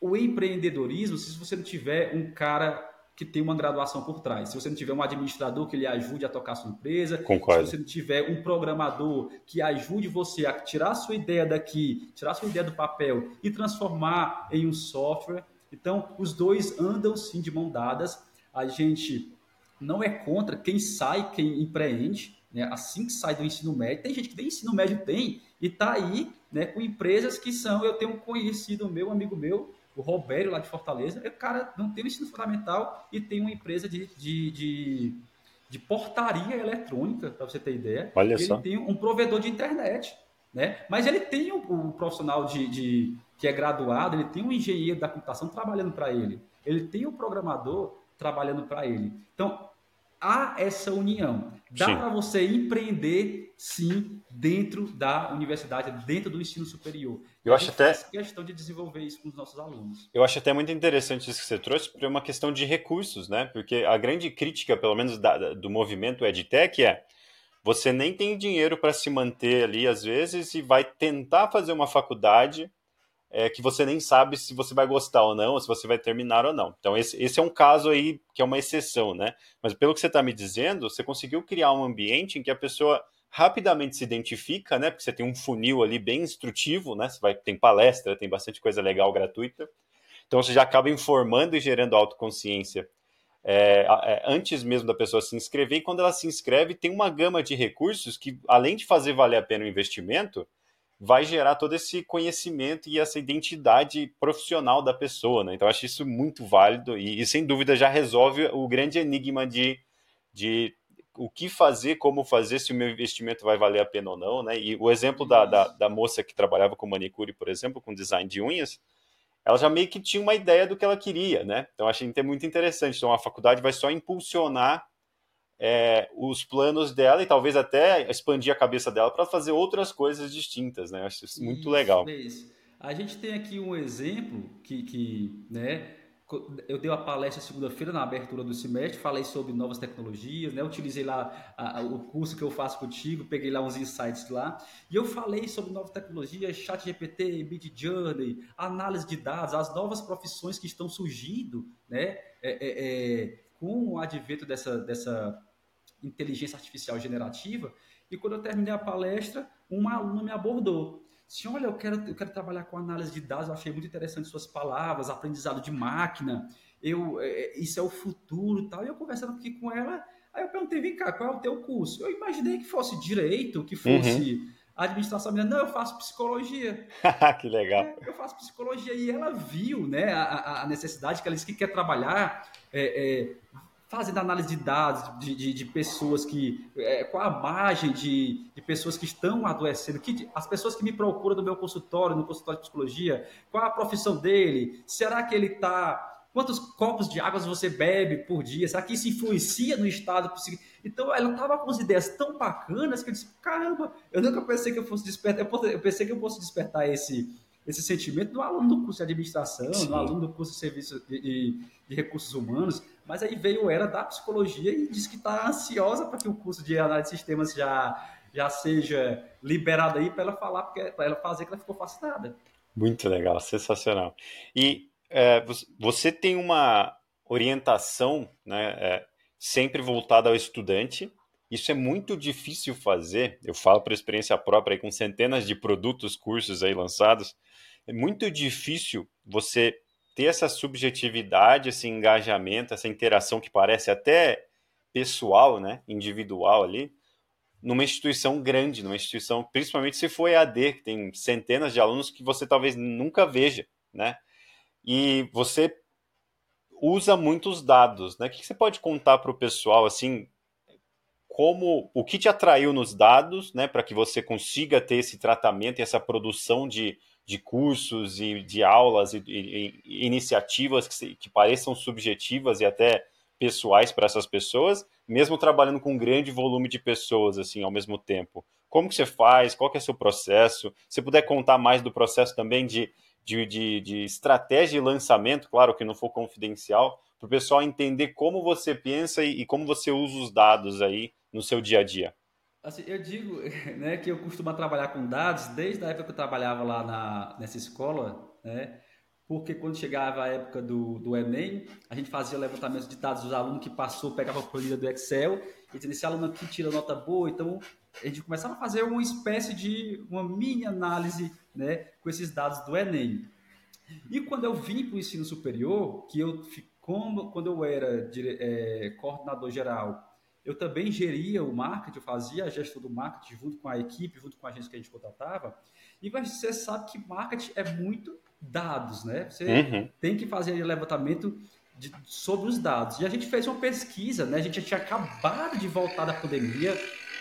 o empreendedorismo se você não tiver um cara que tem uma graduação por trás. Se você não tiver um administrador que lhe ajude a tocar a sua empresa, Concordo. se você não tiver um programador que ajude você a tirar a sua ideia daqui, tirar a sua ideia do papel e transformar em um software. Então, os dois andam sim de mão dadas. A gente não é contra quem sai, quem empreende, né? assim que sai do ensino médio. Tem gente que tem ensino médio, tem, e está aí né, com empresas que são. Eu tenho um conhecido meu, um amigo meu, o Robério lá de Fortaleza, o cara não tem o ensino fundamental e tem uma empresa de, de, de, de portaria eletrônica, para você ter ideia. Olha ele só. tem um provedor de internet. Né? Mas ele tem um, um profissional de, de, que é graduado, ele tem um engenheiro da computação trabalhando para ele, ele tem um programador trabalhando para ele. Então, há essa união. Dá para você empreender, sim, dentro da universidade, dentro do ensino superior. Eu acho até questão de desenvolver isso com os nossos alunos. Eu acho até muito interessante isso que você trouxe, porque é uma questão de recursos, né? Porque a grande crítica, pelo menos da, do movimento EdTech, é você nem tem dinheiro para se manter ali às vezes e vai tentar fazer uma faculdade é, que você nem sabe se você vai gostar ou não, ou se você vai terminar ou não. Então, esse, esse é um caso aí que é uma exceção, né? Mas pelo que você está me dizendo, você conseguiu criar um ambiente em que a pessoa rapidamente se identifica, né? Porque você tem um funil ali bem instrutivo, né? Você vai, tem palestra, tem bastante coisa legal gratuita. Então, você já acaba informando e gerando autoconsciência é, é, antes mesmo da pessoa se inscrever. E quando ela se inscreve, tem uma gama de recursos que, além de fazer valer a pena o investimento, vai gerar todo esse conhecimento e essa identidade profissional da pessoa, né? Então acho isso muito válido e, e, sem dúvida já resolve o grande enigma de, de o que fazer, como fazer, se o meu investimento vai valer a pena ou não, né? E o exemplo da, da, da moça que trabalhava com manicure, por exemplo, com design de unhas, ela já meio que tinha uma ideia do que ela queria, né? Então achei muito interessante. Então a faculdade vai só impulsionar é, os planos dela e talvez até expandir a cabeça dela para fazer outras coisas distintas, né? Eu acho isso muito isso, legal. Isso. A gente tem aqui um exemplo que, que né, eu dei uma palestra segunda-feira na abertura do semestre, falei sobre novas tecnologias, né? Utilizei lá a, a, o curso que eu faço contigo, peguei lá uns insights lá, e eu falei sobre novas tecnologias, chat GPT, Mid Journey, análise de dados, as novas profissões que estão surgindo, né? É, é, é, com o advento dessa, dessa inteligência artificial generativa. E quando eu terminei a palestra, uma aluna me abordou. Disse, olha, eu quero, eu quero trabalhar com análise de dados, eu achei muito interessante suas palavras, aprendizado de máquina, eu, é, isso é o futuro tal. E eu conversando aqui com ela, aí eu perguntei, vem cá, qual é o teu curso? Eu imaginei que fosse direito, que fosse uhum. administração. Não, eu faço psicologia. que legal. É, eu faço psicologia. E ela viu né, a, a necessidade que ela disse que quer trabalhar é, é fazendo análise de dados de, de, de pessoas que. É, qual a margem de, de pessoas que estão adoecendo, que, as pessoas que me procuram no meu consultório, no consultório de psicologia, qual a profissão dele? Será que ele está. Quantos copos de água você bebe por dia? Será que isso influencia no estado psíquico? Então, ela estava com as ideias tão bacanas que eu disse: caramba, eu nunca pensei que eu fosse despertar. Eu pensei que eu fosse despertar esse, esse sentimento do aluno do curso de administração, Sim. do aluno do curso de serviço de, de, de, recursos humanos, mas aí veio era da psicologia e disse que está ansiosa para que o curso de análise de sistemas já, já seja liberado aí para ela falar, para ela fazer que ela ficou fascinada. Muito legal, sensacional. E é, você tem uma orientação né, é, sempre voltada ao estudante, isso é muito difícil fazer. Eu falo por experiência própria, aí, com centenas de produtos, cursos aí lançados. É muito difícil você ter essa subjetividade, esse engajamento, essa interação que parece até pessoal, né, individual ali, numa instituição grande, numa instituição, principalmente se for EAD, que tem centenas de alunos que você talvez nunca veja, né? E você usa muitos dados, né? O que você pode contar para o pessoal, assim, como o que te atraiu nos dados, né, para que você consiga ter esse tratamento e essa produção de, de cursos e de aulas e, e, e iniciativas que, se, que pareçam subjetivas e até pessoais para essas pessoas, mesmo trabalhando com um grande volume de pessoas assim ao mesmo tempo. Como que você faz? Qual que é o seu processo? Se puder contar mais do processo também de, de, de, de estratégia de lançamento, claro que não for confidencial, para o pessoal entender como você pensa e, e como você usa os dados aí no seu dia a dia. Assim, eu digo né, que eu costumo trabalhar com dados desde a época que eu trabalhava lá na, nessa escola, né, porque quando chegava a época do, do Enem, a gente fazia levantamento de dados dos alunos que passou, pegava a planilha do Excel, e dizia, esse aluno aqui tira nota boa, então a gente começava a fazer uma espécie de uma mini análise né, com esses dados do Enem. E quando eu vim para o ensino superior, que eu, como, quando eu era é, coordenador geral eu também geria o marketing, eu fazia a gestão do marketing junto com a equipe, junto com a agência que a gente contratava. E você sabe que marketing é muito dados, né? Você uhum. tem que fazer levantamento de, sobre os dados. E a gente fez uma pesquisa, né? A gente já tinha acabado de voltar da pandemia.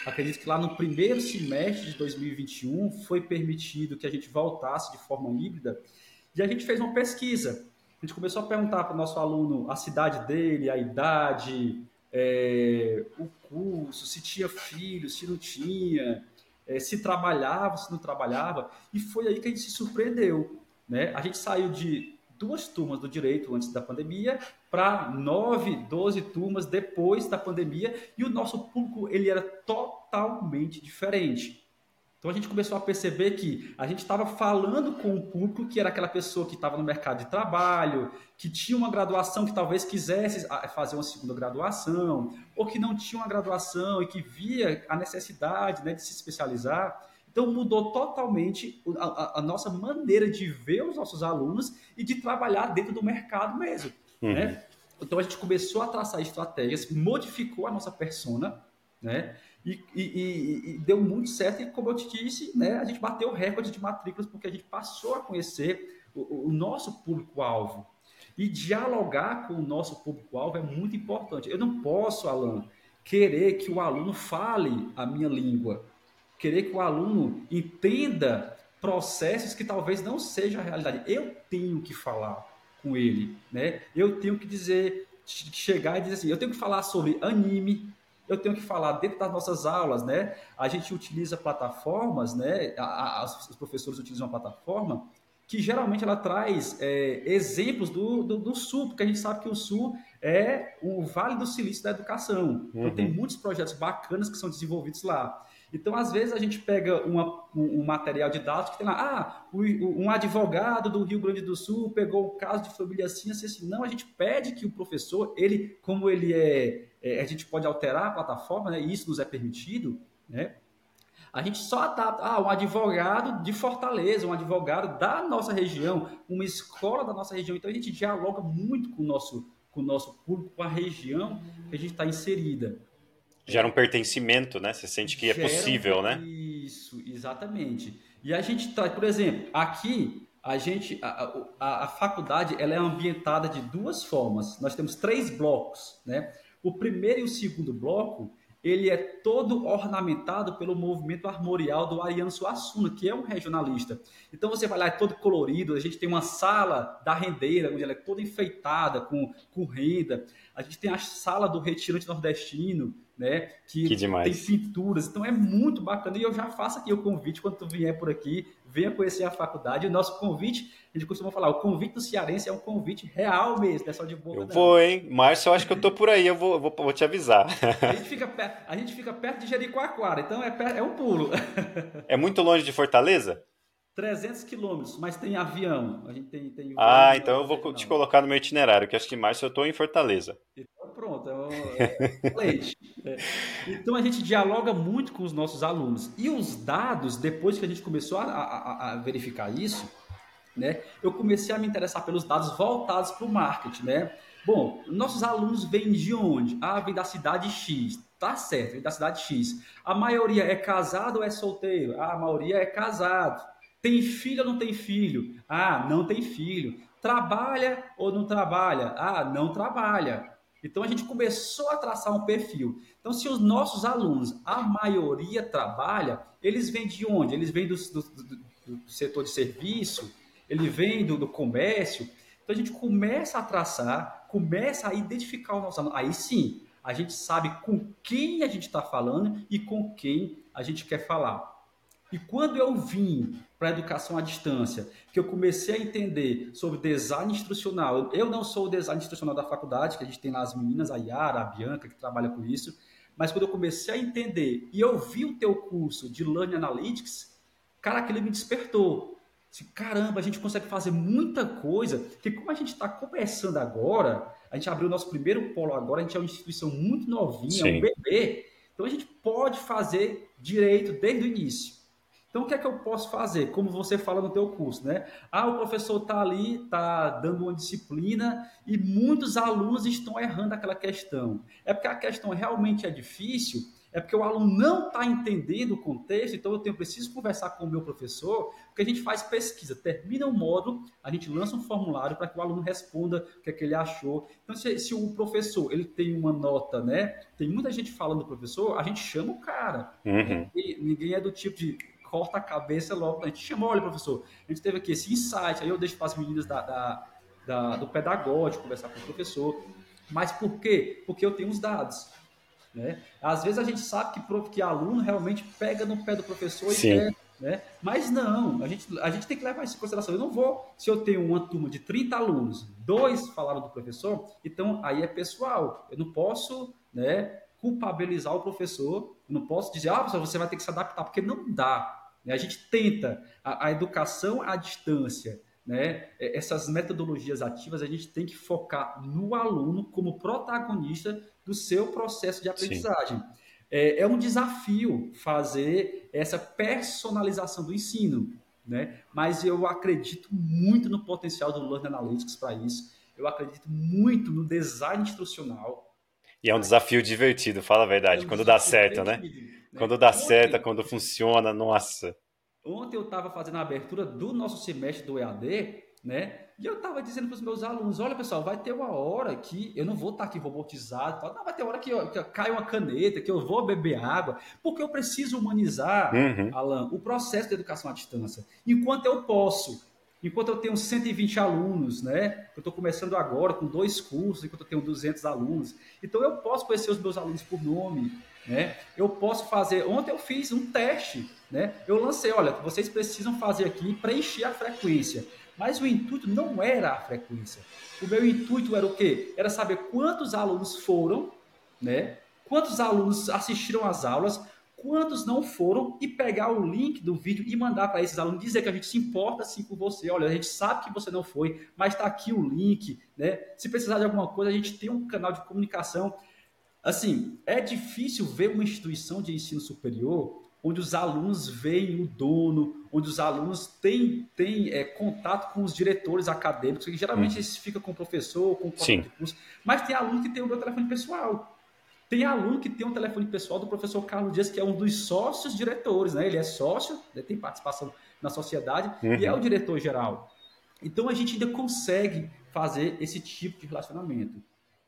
Acredito que lá no primeiro semestre de 2021 foi permitido que a gente voltasse de forma híbrida. E a gente fez uma pesquisa. A gente começou a perguntar para o nosso aluno a cidade dele, a idade, é, o curso, se tinha filho, se não tinha, é, se trabalhava, se não trabalhava. E foi aí que a gente se surpreendeu. Né? A gente saiu de duas turmas do direito antes da pandemia para nove, doze turmas depois da pandemia e o nosso público ele era totalmente diferente. Então a gente começou a perceber que a gente estava falando com o público que era aquela pessoa que estava no mercado de trabalho, que tinha uma graduação que talvez quisesse ah, fazer uma segunda graduação, ou que não tinha uma graduação e que via a necessidade né, de se especializar. Então mudou totalmente a, a, nossa maneira de ver os nossos alunos e de trabalhar dentro do mercado mesmo. Uhum. Né? Então a gente começou a traçar estratégias, modificou a nossa persona, né? E, e, e, deu muito certo, e como eu te disse, né, a gente bateu o recorde de matrículas porque a gente passou a conhecer o, o nosso público-alvo. E dialogar com o nosso público-alvo é muito importante. Eu não posso, Alan, querer que o aluno fale a minha língua, querer que o aluno entenda processos que talvez não sejam a realidade. Eu tenho que falar com ele, né? Eu tenho que dizer, chegar e dizer assim, eu tenho que falar sobre anime, eu tenho que falar dentro das nossas aulas, né? A gente utiliza plataformas, né? A, a, os professores utilizam uma plataforma que geralmente ela traz é, exemplos do, do, do, Sul, porque a gente sabe que o Sul é o Vale do Silício da educação. Então, uhum. tem muitos projetos bacanas que são desenvolvidos lá. Então, às vezes, a gente pega uma, um, um, material dados que tem lá, ah, o, um advogado do Rio Grande do Sul pegou o caso de família assim, assim, assim. Não, a gente pede que o professor, ele, como ele é, é a gente pode alterar a plataforma, né, e isso nos é permitido, né? A gente só adapta, ah, um advogado de Fortaleza, um advogado da nossa região, uma escola da nossa região. Então, a gente dialoga muito com o nosso, com o nosso público, com a região que a gente está inserida. Gera um pertencimento, né? Você sente que é possível, né? Isso, exatamente. E a gente traz, por exemplo, aqui a gente, a, a, a, faculdade, ela é ambientada de duas formas. Nós temos três blocos, né? O primeiro e o segundo bloco, ele é todo ornamentado pelo movimento armorial do Ariano Suassuna, que é um regionalista. Então você vai lá, é todo colorido, a gente tem uma sala da rendeira, onde ela é toda enfeitada com, com renda. A gente tem a sala do retirante nordestino, né? Que, que tem pinturas. Então é muito bacana. E eu já faço aqui o convite quando tu vier por aqui, venha conhecer a faculdade. O nosso convite, a gente costuma falar, o convite do cearense é um convite real mesmo, não é só de boca. Eu não. vou, hein? Márcio, eu acho que eu tô por aí, eu vou, vou, vou te avisar. A gente, fica perto, a gente fica perto de Jericoacoara, então é, é um pulo. É muito longe de Fortaleza? 300 quilômetros, mas tem avião. A gente tem, tem ah, então eu vou te colocar no meu itinerário, que acho que mais eu estou em Fortaleza. Então pronto, é, é leite. É. Então a gente dialoga muito com os nossos alunos. E os dados, depois que a gente começou a, a, a verificar isso, né, eu comecei a me interessar pelos dados voltados para o marketing, né? Bom, nossos alunos vêm de onde? Ah, vem da cidade X. Tá certo, vem da cidade X. A maioria é casado ou é solteiro? Ah, a maioria é casado. Tem filho ou não tem filho? Ah, não tem filho. Trabalha ou não trabalha? Ah, não trabalha. Então a gente começou a traçar um perfil. Então, se os nossos alunos, a maioria trabalha, eles vêm de onde? Eles vêm do, do, do, do setor de serviço, ele vem do, comércio. Então a gente começa a traçar, começa a identificar o nosso aluno. Aí sim, a gente sabe com quem a gente está falando e com quem a gente quer falar. E quando eu vim para a educação à distância, que eu comecei a entender sobre design instrucional, eu não sou o design instrucional da faculdade, que a gente tem lá as meninas, a Yara, a Bianca, que trabalha com isso, mas quando eu comecei a entender e eu vi o teu curso de Learning Analytics, cara, aquele me despertou. Assim, caramba, a gente consegue fazer muita coisa, que como a gente está começando agora, a gente abriu o nosso primeiro polo agora, a gente é uma instituição muito novinha, Sim. um bebê, então a gente pode fazer direito desde o início. Então, o que é que eu posso fazer? Como você fala no teu curso, né? Ah, o professor está ali, está dando uma disciplina e muitos alunos estão errando aquela questão. É porque a questão realmente é difícil, é porque o aluno não está entendendo o contexto, então eu tenho preciso conversar com o meu professor, porque a gente faz pesquisa, termina o módulo, a gente lança um formulário para que o aluno responda o que, é que ele achou. Então, se, se, o professor ele tem uma nota, né? Tem muita gente falando do professor, a gente chama o cara. Uhum. ninguém é do tipo de corta a cabeça logo. A gente chamou, olha, professor, a gente teve aqui esse insight, aí eu deixo para as meninas da, da, da, do pedagógico conversar com o professor. Mas por quê? Porque eu tenho os dados. Né? Às vezes a gente sabe que, que aluno realmente pega no pé do professor Sim. e quer, né? Mas não, a gente, a gente tem que levar isso em consideração. Eu não vou, se eu tenho uma turma de 30 alunos, dois falaram do professor, então aí é pessoal. Eu não posso né, culpabilizar o professor, eu não posso dizer, ah, professor, você vai ter que se adaptar, porque não dá. Né? A gente tenta a, a educação à distância, né? essas metodologias ativas, a gente tem que focar no aluno como protagonista do seu processo de aprendizagem. É, é, um desafio fazer essa personalização do ensino, né? mas eu acredito muito no potencial do Learn Analytics para isso. Eu acredito muito no design instrucional. E é um desafio divertido, fala a verdade, é um quando dá certo, né? Né? Quando dá ontem, certo, quando funciona, nossa. Ontem eu estava fazendo a abertura do nosso semestre do EAD, né? E eu estava dizendo para os meus alunos: olha, pessoal, vai ter uma hora que eu não vou estar tá aqui robotizado, não, vai ter hora que, que cai uma caneta, que eu vou beber água, porque eu preciso humanizar, uhum. Alan, o processo de educação à distância. Enquanto eu posso, enquanto eu tenho 120 alunos, né? Eu estou começando agora com dois cursos, enquanto eu tenho 200 alunos. Então eu posso conhecer os meus alunos por nome, né? Eu posso fazer. Ontem eu fiz um teste, né? Eu lancei, olha, vocês precisam fazer aqui preencher a frequência. Mas o intuito não era a frequência. O meu intuito era o quê? Era saber quantos alunos foram, né? Quantos alunos assistiram às aulas, quantos não foram e pegar o link do vídeo e mandar para esses alunos dizer que a gente se importa sim com você. Olha, a gente sabe que você não foi, mas está aqui o link, né? Se precisar de alguma coisa, a gente tem um canal de comunicação Assim, é difícil ver uma instituição de ensino superior onde os alunos veem o dono, onde os alunos têm, têm é, contato com os diretores acadêmicos, que geralmente hum. isso fica com o professor, com o de curso, mas tem aluno que tem o meu telefone pessoal. Tem aluno que tem um telefone pessoal do professor Carlos Dias, que é um dos sócios diretores, né? Ele é sócio, né? tem participação na sociedade uhum. e é o diretor geral. Então a gente ainda consegue fazer esse tipo de relacionamento.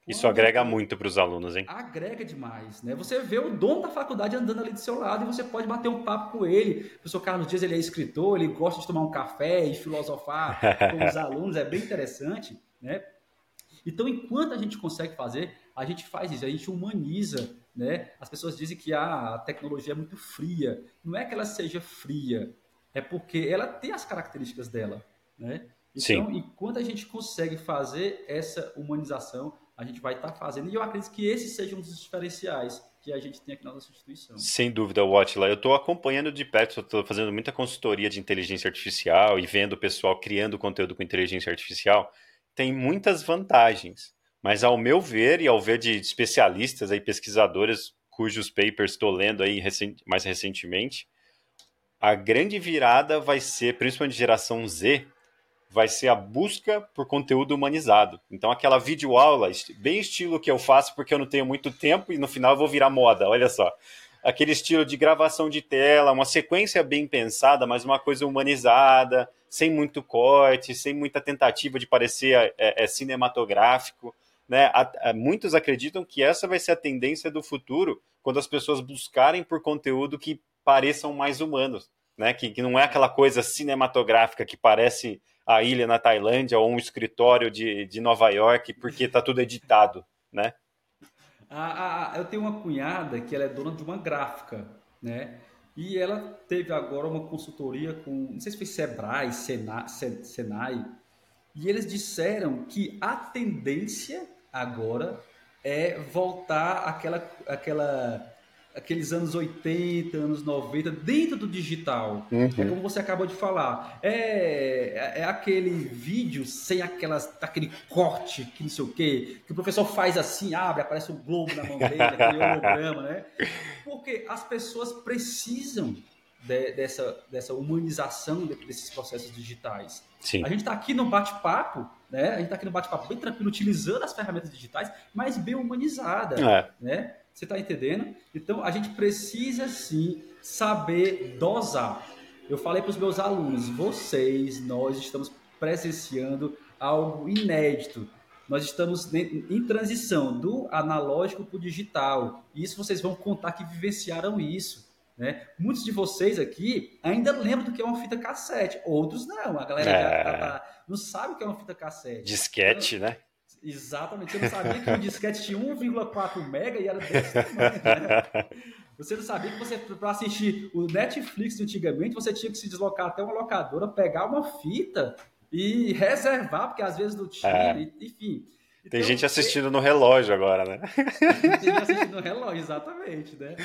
Isso agrega muito para os alunos, hein? Agrega demais, né? Você vê o dono da faculdade andando ali do seu lado e você pode bater um papo com ele. O professor Carlos Dias, ele é escritor, ele gosta de tomar um café e filosofar com os alunos, é bem interessante, né? Então, enquanto a gente consegue fazer, a gente faz isso, a gente humaniza, né? As pessoas dizem que ah, a tecnologia é muito fria. Não é que ela seja fria, é porque ela tem as características dela, né? Então, Sim. enquanto a gente consegue fazer essa humanização, a gente vai estar tá fazendo. E eu acredito que esse seja um dos diferenciais que a gente tem aqui na nossa instituição. Sem dúvida, Watla. Eu estou acompanhando de perto, estou fazendo muita consultoria de inteligência artificial e vendo o pessoal criando conteúdo com inteligência artificial. Tem muitas vantagens, mas ao meu ver e ao ver de especialistas aí, pesquisadores cujos papers estou lendo aí mais recentemente, a grande virada vai ser, principalmente geração Z, vai ser a busca por conteúdo humanizado. Então, aquela videoaula, bem estilo que eu faço porque eu não tenho muito tempo e no final eu vou virar moda, olha só. Aquele estilo de gravação de tela, uma sequência bem pensada, mas uma coisa humanizada, sem muito corte, sem muita tentativa de parecer é, é, cinematográfico. Né? muitos acreditam que essa vai ser a tendência do futuro quando as pessoas buscarem por conteúdo que pareçam mais humanos. Né? Que, que não é aquela coisa cinematográfica que parece a ilha na Tailândia ou um escritório de, de Nova York, porque está tudo editado, né? Eu tenho uma cunhada que ela é dona de uma gráfica, né? E ela teve agora uma consultoria com, não sei se foi Sebrae, Senai, Senai e eles disseram que a tendência agora é voltar àquela, àquela aqueles anos 80, anos 90, dentro do digital. Uhum. É como você acabou de falar. É, é, é aquele vídeo sem aquelas, aquele corte, que não sei o quê, que o professor faz assim, abre, aparece um globo na mão dele, aquele holograma, né? Porque as pessoas precisam de, dessa, dessa humanização desses processos digitais. Sim. A gente está aqui no bate-papo, né? A gente está aqui no bate-papo bem tranquilo, utilizando as ferramentas digitais, mas bem humanizada, é. né? Você está entendendo? Então, a gente precisa sim saber dosar. Eu falei para os meus alunos, vocês, nós estamos presenciando algo inédito. Nós estamos em transição do analógico para o digital. E isso vocês vão contar que vivenciaram isso. Né? Muitos de vocês aqui ainda lembram do que é uma fita cassete, outros não. A galera é... já tá, não sabe o que é uma fita cassete. Disquete, então, né? Exatamente. Você não sabia que o disquete tinha 1,4 mega e era desse tamanho, né? Você não sabia que você, para assistir o Netflix antigamente, você tinha que se deslocar até uma locadora, pegar uma fita e reservar, porque às vezes não tinha, é. enfim. Tem então, gente assistindo no relógio agora, né? Tem gente assistindo no relógio, exatamente, né?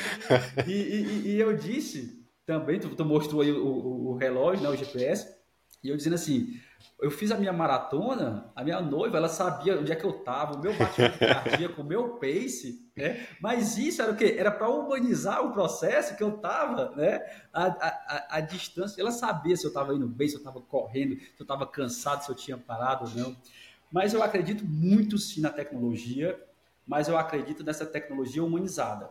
E, e, e eu disse também, tu, tu mostrou aí o, o, o relógio, né, o GPS, e eu dizendo assim, eu fiz a minha maratona, a minha noiva, ela sabia onde é que eu estava, o meu batimento cardíaco, o meu pace, né? Mas isso era o quê? Era para humanizar o processo que eu estava, né? A, a, a, distância, ela sabia se eu estava indo bem, se eu estava correndo, se eu estava cansado, se eu tinha parado ou não. Mas eu acredito muito sim na tecnologia, mas eu acredito nessa tecnologia humanizada.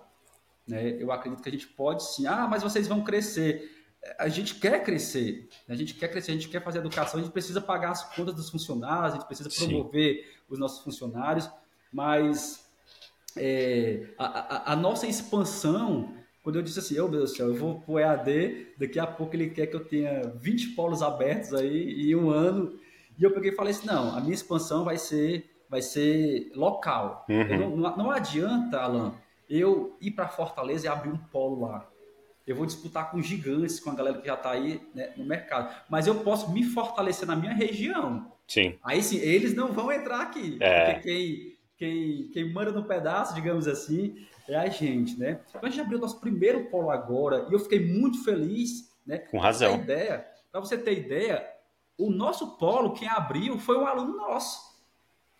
Né? Eu acredito que a gente pode sim, ah, mas vocês vão crescer a gente quer crescer, né? a gente quer crescer, a gente quer fazer educação, a gente precisa pagar as contas dos funcionários, a gente precisa promover Sim. os nossos funcionários, mas é, a, a, a, nossa expansão, quando eu disse assim, oh, meu Deus do céu, eu vou pro EAD, daqui a pouco ele quer que eu tenha 20 polos abertos aí em um ano, e eu peguei e falei assim, não, a minha expansão vai ser, vai ser local. Uhum. Não, não adianta, Alan, eu ir para Fortaleza e abrir um polo lá eu vou disputar com gigantes, com a galera que já está aí né, no mercado. Mas eu posso me fortalecer na minha região. Sim. Aí sim, eles não vão entrar aqui. É. Porque quem, quem, quem manda no pedaço, digamos assim, é a gente, né? Então a gente abriu nosso primeiro polo agora e eu fiquei muito feliz, né? Com razão. Ideia, para você ter ideia, o nosso polo, quem abriu, foi um aluno nosso.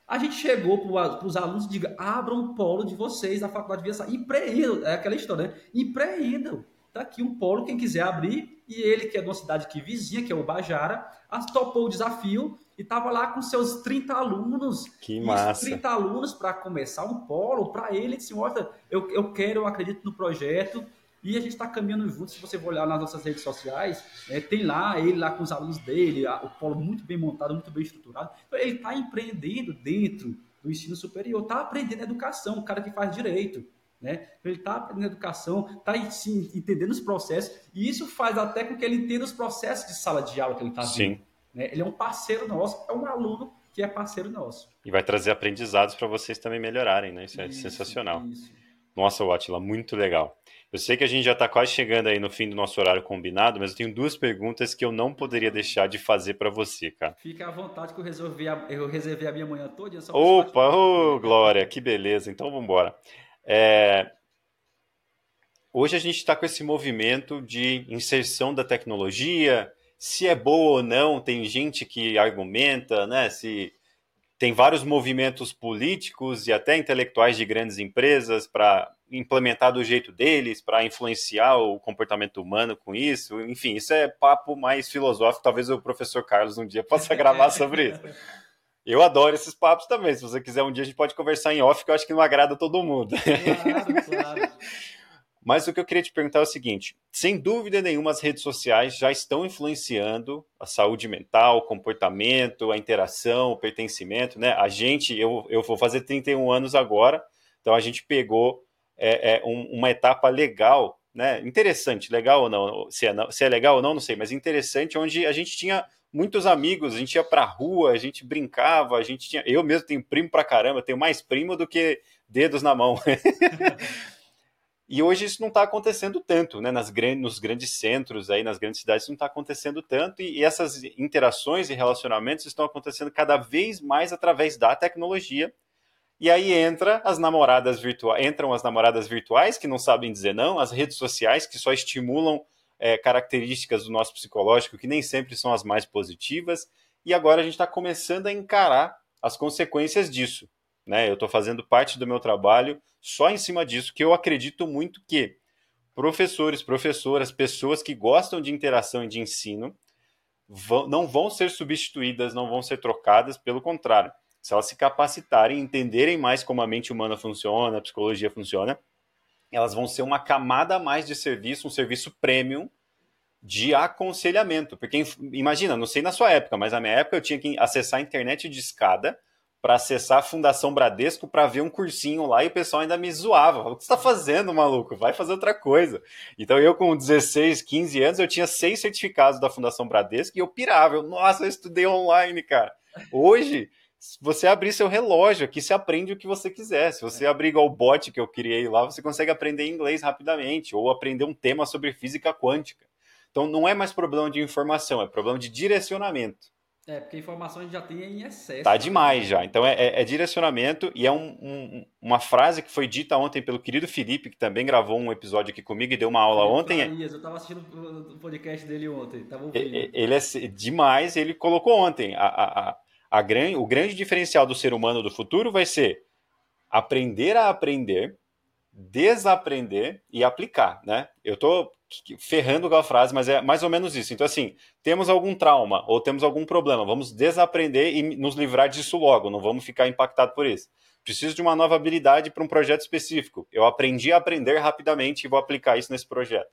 A gente chegou para os alunos e diga, abram o polo de vocês da faculdade de Viação. Empreendam, é aquela história, né? Empreendam. Está aqui um polo, quem quiser abrir, e ele, que é de uma cidade aqui vizinha, que é o Bajara, topou o desafio e estava lá com seus 30 alunos. Que massa. 30 alunos para começar um polo, para ele, disse, olha, eu, eu quero, eu acredito no projeto, e a gente está caminhando junto, se você for olhar nas nossas redes sociais, é, tem lá ele lá com os alunos dele, o polo muito bem montado, muito bem estruturado. Então, ele está empreendendo dentro do ensino superior, está aprendendo educação, o cara que faz direito. Né? Ele está aprendendo educação, está entendendo os processos, e isso faz até com que ele entenda os processos de sala de aula que ele está vendo. Né? Ele é um parceiro nosso, é um aluno que é parceiro nosso. E vai trazer aprendizados para vocês também melhorarem, né? Isso, é isso sensacional. Isso. Nossa, Watila, muito legal. Eu sei que a gente já está quase chegando aí no fim do nosso horário combinado, mas eu tenho duas perguntas que eu não poderia deixar de fazer para você, cara. Fica à vontade que eu, resolvi a, eu reservei a minha manhã toda. Opa, ô, oh, Glória, que beleza. Então vamos embora. É... Hoje a gente está com esse movimento de inserção da tecnologia, se é boa ou não, tem gente que argumenta, né? Se tem vários movimentos políticos e até intelectuais de grandes empresas para implementar do jeito deles, para influenciar o comportamento humano com isso. Enfim, isso é papo mais filosófico. Talvez o professor Carlos um dia possa gravar sobre isso. Eu adoro esses papos também. Se você quiser um dia, a gente pode conversar em off, que eu acho que não agrada todo mundo. Claro, claro. Mas o que eu queria te perguntar é o seguinte: sem dúvida nenhuma, as redes sociais já estão influenciando a saúde mental, o comportamento, a interação, o pertencimento, né? A gente, eu, eu vou fazer 31 anos agora, então a gente pegou é, é, um, uma etapa legal, né? Interessante, legal ou não se, é não, se é legal ou não, não sei, mas interessante, onde a gente tinha muitos amigos, a gente ia pra rua, a gente brincava, a gente tinha. Eu mesmo tenho primo pra caramba, tenho mais primo do que dedos na mão. E hoje isso não está acontecendo tanto, né? Nas grandes, nos grandes centros, aí, nas grandes cidades, isso não está acontecendo tanto, e, e, essas interações e relacionamentos estão acontecendo cada vez mais através da tecnologia. E aí entra as namoradas virtuais, entram as namoradas virtuais que não sabem dizer não, as redes sociais que só estimulam é, características do nosso psicológico que nem sempre são as mais positivas, e agora a gente está começando a encarar as consequências disso. Né? Eu estou fazendo parte do meu trabalho só em cima disso, que eu acredito muito que professores, professoras, pessoas que gostam de interação e de ensino vão, não vão ser substituídas, não vão ser trocadas, pelo contrário. Se elas se capacitarem, entenderem mais como a mente humana funciona, a psicologia funciona, elas vão ser uma camada a mais de serviço, um serviço premium de aconselhamento. Porque imagina, não sei na sua época, mas na minha época eu tinha que acessar a internet de escada para acessar a Fundação Bradesco para ver um cursinho lá e o pessoal ainda me zoava. O que você está fazendo, maluco? Vai fazer outra coisa. Então eu com 16, 15 anos, eu tinha seis certificados da Fundação Bradesco e eu pirava. Eu, Nossa, eu estudei online, cara. Hoje, se você abrir seu relógio aqui, você aprende o que você quiser. Se você abrir igual o bot que eu criei lá, você consegue aprender inglês rapidamente ou aprender um tema sobre física quântica. Então não é mais problema de informação, é problema de direcionamento. É, porque a informação a gente já tem em excesso. Tá demais já. Então é, é, é direcionamento e é um, um, uma frase que foi dita ontem pelo querido Felipe, que também gravou um episódio aqui comigo e deu uma aula ontem. eu estava assistindo o podcast dele ontem. Tava Ele é demais, ele colocou ontem. A, a gran, o grande diferencial do ser humano do futuro vai ser aprender a aprender, desaprender e aplicar, né? Eu tô ferrando com a frase, mas é mais ou menos isso. Então, assim, temos algum trauma ou temos algum problema, vamos desaprender e nos livrar disso logo, não vamos ficar impactado por isso. Preciso de uma nova habilidade para um projeto específico. Eu aprendi a aprender rapidamente e vou aplicar isso nesse projeto.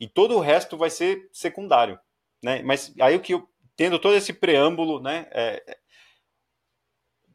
E todo o resto vai ser secundário, né? Mas aí o que eu, tendo todo esse preâmbulo, né? É,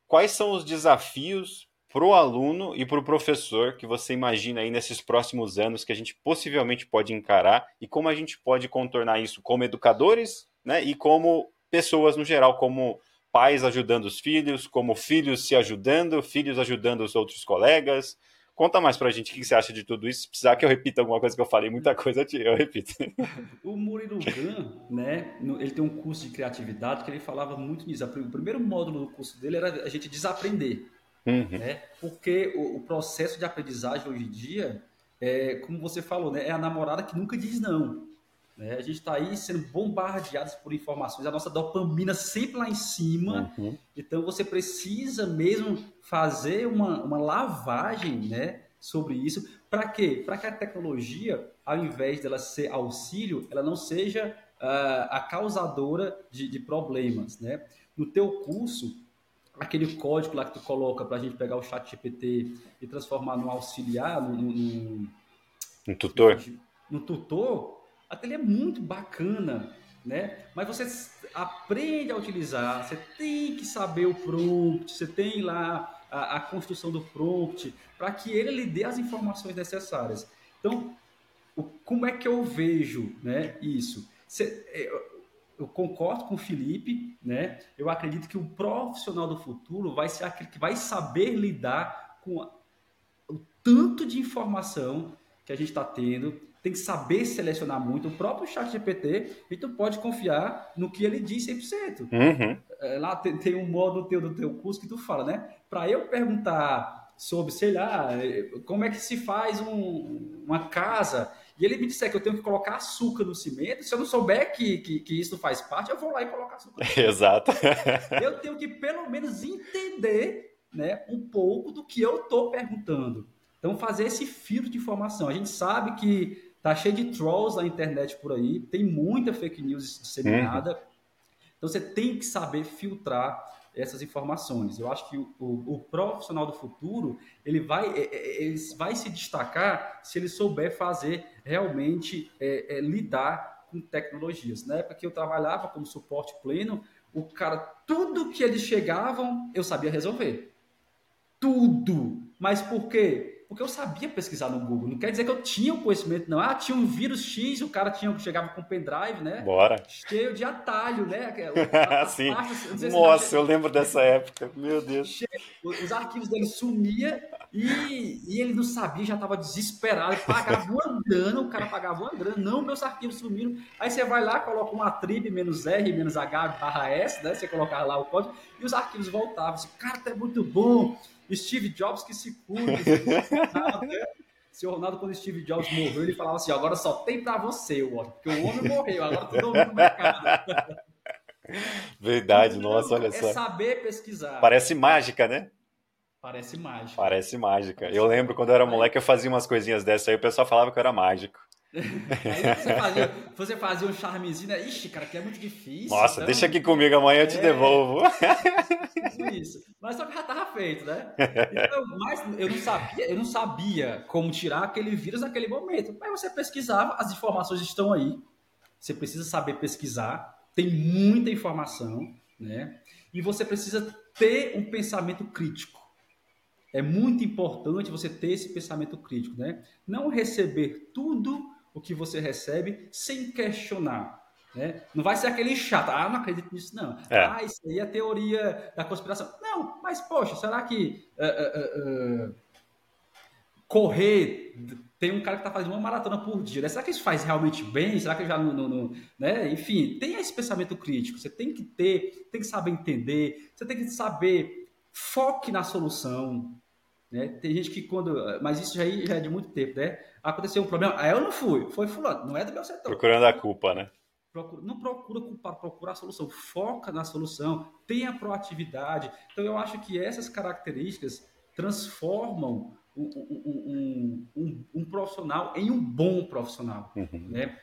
quais são os desafios para o aluno e para o professor que você imagina aí nesses próximos anos que a gente possivelmente pode encarar e como a gente pode contornar isso como educadores né, e como pessoas no geral, como pais ajudando os filhos, como filhos se ajudando, filhos ajudando os outros colegas. Conta mais para a gente o que você acha de tudo isso. Se precisar que eu repita alguma coisa que eu falei, muita coisa eu repito. O Murilo Gun, né, ele tem um curso de criatividade que ele falava muito nisso. O primeiro módulo do curso dele era a gente desaprender. Uhum. Né? Porque o, o, processo de aprendizagem hoje em dia, é, como você falou, né, é a namorada que nunca diz não. Né? A gente está aí sendo bombardeados por informações, a nossa dopamina sempre lá em cima. Uhum. Então você precisa mesmo fazer uma, uma lavagem né, sobre isso. Para quê? Para que a tecnologia, ao invés dela ser auxílio, ela não seja uh, a causadora de, de problemas. Né? No teu curso, aquele código lá que tu coloca para a gente pegar o chat GPT e transformar num auxiliar, num, num, um tutor. No tutor, aquele é muito bacana, né? Mas você aprende a utilizar, você tem que saber o prompt, você tem lá a, a construção do prompt para que ele lhe dê as informações necessárias. Então, o, como é que eu vejo né, isso? Você, eu concordo com o Felipe, né? Eu acredito que o profissional do futuro vai ser aquele que vai saber lidar com o tanto de informação que a gente está tendo, tem que saber selecionar muito. O próprio chat GPT, gente não pode confiar no que ele diz 100%. Uhum. É, lá tem, tem, um modo teu, do teu curso que tu fala, né? Para eu perguntar sobre, sei lá, como é que se faz um, uma casa e ele me disser que eu tenho que colocar açúcar no cimento, se eu não souber que, que, que isso faz parte, eu vou lá e colocar açúcar. Exato. eu tenho que pelo menos entender né, um pouco do que eu estou perguntando. Então, fazer esse filtro de informação. A gente sabe que tá cheio de trolls na internet por aí, tem muita fake news disseminada. Uhum. Então, você tem que saber filtrar essas informações. Eu acho que o, o, o, profissional do futuro ele vai, é, é, ele vai se destacar se ele souber fazer realmente é, é, lidar com tecnologias. Na época que eu trabalhava como suporte pleno, o cara, tudo que eles chegavam, eu sabia resolver. Tudo. Mas por quê? Porque eu sabia pesquisar no Google. Não quer dizer que eu tinha o conhecimento, não. Ah, tinha um vírus X, o cara tinha, chegava com pendrive, né? Bora. Cheio de atalho, né? Sim. Pastas, Nossa, se eu lembro dessa época. Meu Deus. Cheio, os arquivos dele sumia e, e ele não sabia, já estava desesperado. Pagava uma grana, o cara pagava uma grana. Não, meus arquivos sumiram. Aí você vai lá, coloca uma trib menos R, menos H, barra S, né? Você colocava lá o código e os arquivos voltavam. Esse cara tá muito bom. Steve Jobs que se cuide. Seu Ronaldo, quando Steve Jobs morreu, ele falava assim: agora só tem para você, Washington, porque o homem morreu, agora todo mundo no mercado. Verdade, então, nossa, olha é só. É saber pesquisar. Parece mágica, né? Parece mágica. Parece mágica. Parece eu lembro quando eu era moleque, eu fazia umas coisinhas dessas aí, o pessoal falava que eu era mágico. Aí você fazia, você fazia um charmezinho, né? Ixi, cara, que é muito difícil. Nossa, então... deixa aqui comigo, amanhã eu te é... devolvo. Isso. Mas só que já estava feito, né? Então, mas eu não sabia, eu não sabia como tirar aquele vírus naquele momento. Mas você pesquisava, as informações estão aí. Você precisa saber pesquisar, tem muita informação, né? E você precisa ter um pensamento crítico. É muito importante você ter esse pensamento crítico, né? Não receber tudo o que você recebe sem questionar. Né? Não vai ser aquele chato, ah, não acredito nisso, não. É. Ah, isso aí é a teoria da conspiração. Não, mas poxa, será que uh, uh, uh, correr tem um cara que está fazendo uma maratona por dia, né? será que isso faz realmente bem? Será que já no, no, no, né? Enfim, tem esse pensamento crítico. Você tem que ter, tem que saber entender, você tem que saber foque na solução. Né? Tem gente que quando, mas isso já, já é de muito tempo, né? Aconteceu um problema, aí eu não fui, foi fulano, não é do meu setor. Procurando a culpa, né? Procura, não procura culpar, procura a solução, foca na solução, tenha proatividade. Então, eu acho que essas características transformam um, um, um, um profissional em um bom profissional. Uhum. Né?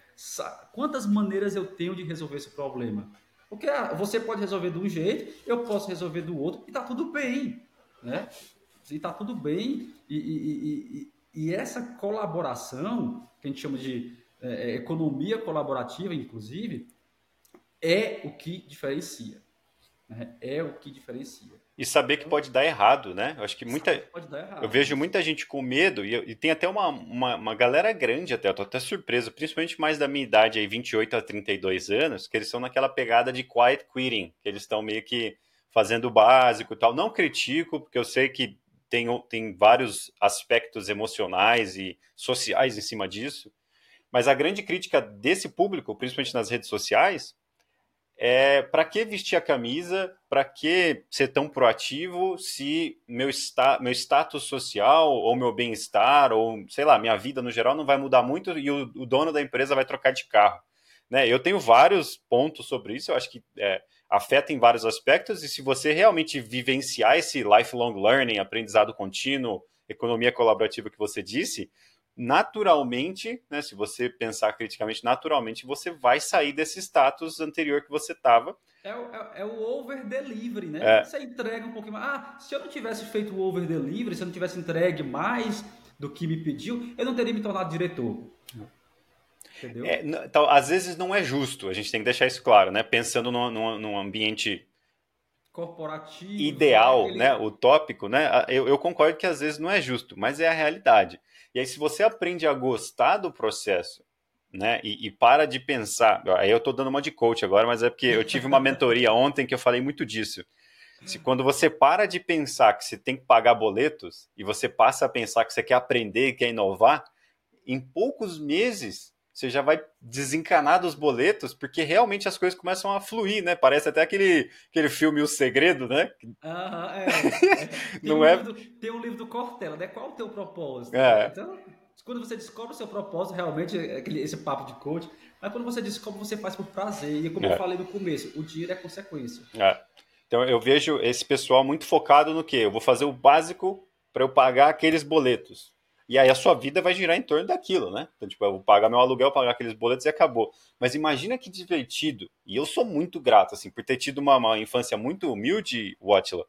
Quantas maneiras eu tenho de resolver esse problema? Porque ah, você pode resolver de um jeito, eu posso resolver do outro, e está tudo bem. Né? E está tudo bem. E, e, e, e essa colaboração, que a gente chama de é, é, economia colaborativa, inclusive, é o que diferencia. Né? É o que diferencia. E saber que pode dar errado, né? Eu acho que muita. Que eu vejo muita gente com medo, e, e tem até uma, uma, uma, galera grande até, eu tô até surpreso, principalmente mais da minha idade, aí, 28 a 32 anos, que eles estão naquela pegada de quiet quitting, que eles estão meio que fazendo o básico e tal. Não critico, porque eu sei que tem, tem vários aspectos emocionais e sociais em cima disso, mas a grande crítica desse público, principalmente nas redes sociais, é para que vestir a camisa, para que ser tão proativo se meu, sta meu status social ou meu bem-estar ou, sei lá, minha vida no geral não vai mudar muito e o, o dono da empresa vai trocar de carro. Né? Eu tenho vários pontos sobre isso, eu acho que é, afeta em vários aspectos e se você realmente vivenciar esse lifelong learning, aprendizado contínuo, economia colaborativa que você disse, naturalmente, né, se você pensar criticamente, naturalmente você vai sair desse status anterior que você estava. É, é, é, o over delivery, né? É. Você entrega um pouquinho mais. Ah, se eu não tivesse feito o over delivery, se eu não tivesse entregue mais do que me pediu, eu não teria me tornado diretor. Entendeu? É, então, às vezes não é justo, a gente tem que deixar isso claro, né? Pensando num, num, num ambiente corporativo, ideal, aquele... né? Utópico, né? Eu, eu concordo que às vezes não é justo, mas é a realidade. E aí, se você aprende a gostar do processo, né, e, e para de pensar, aí eu estou dando uma de coach agora, mas é porque eu tive uma mentoria ontem que eu falei muito disso. Se quando você para de pensar que você tem que pagar boletos e você passa a pensar que você quer aprender quer inovar, em poucos meses você já vai desencanar dos boletos, porque realmente as coisas começam a fluir, né? Parece até aquele, aquele filme O Segredo, né? Aham, é. é. Tem, Não um é... Livro, tem um livro do Cortella, né? Qual o teu propósito? É. Então, quando você descobre o seu propósito, realmente, é aquele, esse papo de coach, mas quando você descobre, você faz por prazer. E como é. eu falei no começo, o dinheiro é consequência. É. Então eu vejo esse pessoal muito focado no que? Eu vou fazer o básico para eu pagar aqueles boletos. E aí a sua vida vai girar em torno daquilo, né? Então, tipo, eu vou pagar meu aluguel, pagar aqueles boletos e acabou. Mas imagina que divertido. E eu sou muito grato, assim, por ter tido uma, uma infância muito humilde, Watchla.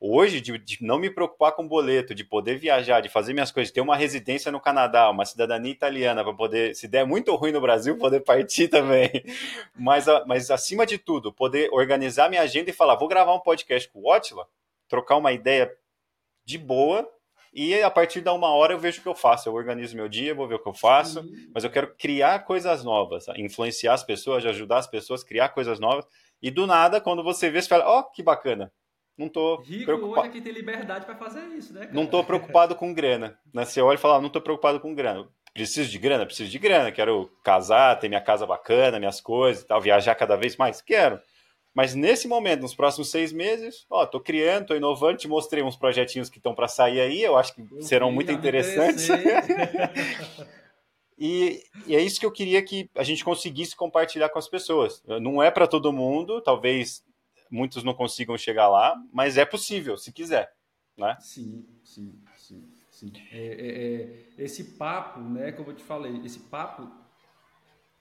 Hoje, de, de, não me preocupar com boleto, de poder viajar, de fazer minhas coisas, de ter uma residência no Canadá, uma cidadania italiana, para poder, se der muito ruim no Brasil, poder partir também. Mas, mas acima de tudo, poder organizar minha agenda e falar: vou gravar um podcast com o Watchla, trocar uma ideia de boa, e a partir da uma hora eu vejo o que eu faço. Eu organizo meu dia, vou ver o que eu faço, uhum. mas eu quero criar coisas novas, influenciar as pessoas, ajudar as pessoas a criar coisas novas. E do nada, quando você vê, você fala: ó, oh, que bacana não tô Rico preocupado. hoje é que tem liberdade para fazer isso, né? Cara? Não tô preocupado com grana. Né? Você olha e fala, ah, não tô preocupado com grana. Preciso de grana? Preciso de grana. Quero casar, ter minha casa bacana, minhas coisas e tal, viajar cada vez mais? Quero. Mas nesse momento, nos próximos seis meses, ó, tô criando, tô inovando, te mostrei uns projetinhos que estão para sair aí, eu acho que eu serão vi, muito interessantes. e, e, é isso que eu queria que a gente conseguisse compartilhar com as pessoas. Não é para todo mundo, talvez muitos não consigam chegar lá, mas é possível, se quiser, né? Sim, sim, sim, sim. É, é, é, esse papo, né, como eu te falei, esse papo,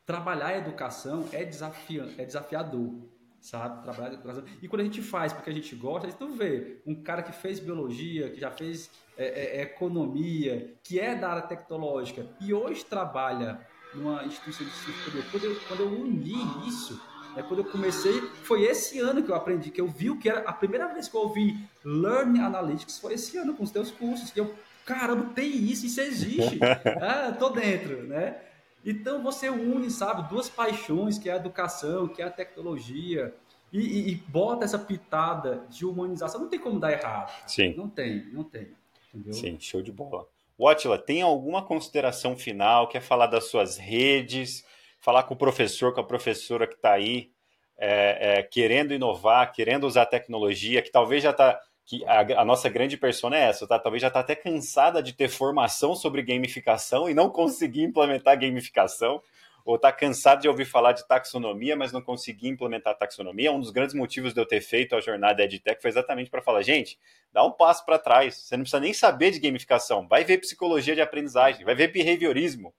trabalhar a educação é, desafio, é desafiador, sabe? Trabalhar educação. E quando a gente faz porque a gente gosta, a gente não vê um cara que fez biologia, que já fez é, é, é economia, que é da área tecnológica e hoje trabalha numa instituição de ensino superior. Quando eu, quando eu uni isso, é, quando eu comecei, foi esse ano que eu aprendi, que eu vi o que era a primeira vez que eu ouvi Learn Analytics foi esse ano com os teus cursos, que eu, caramba, tem isso, isso existe. ah, tô dentro, né? Então você une, sabe, duas paixões, que é a educação, que é a tecnologia, e, e, e bota essa pitada de humanização. Não tem como dar errado. Sim. Não tem, não tem. Entendeu? Sim, show de bola. Watila, tem alguma consideração final? Quer falar das suas redes? falar com o professor, com a professora que está aí é, é, querendo inovar, querendo usar tecnologia, que talvez já está. Que a, a, nossa grande persona é essa, tá? Talvez já está até cansada de ter formação sobre gamificação e não conseguir implementar gamificação, ou está cansada de ouvir falar de taxonomia, mas não conseguir implementar taxonomia. Um dos grandes motivos de eu ter feito a jornada EdTech foi exatamente para falar, gente, dá um passo para trás. Você não precisa nem saber de gamificação. Vai ver psicologia de aprendizagem, vai ver behaviorismo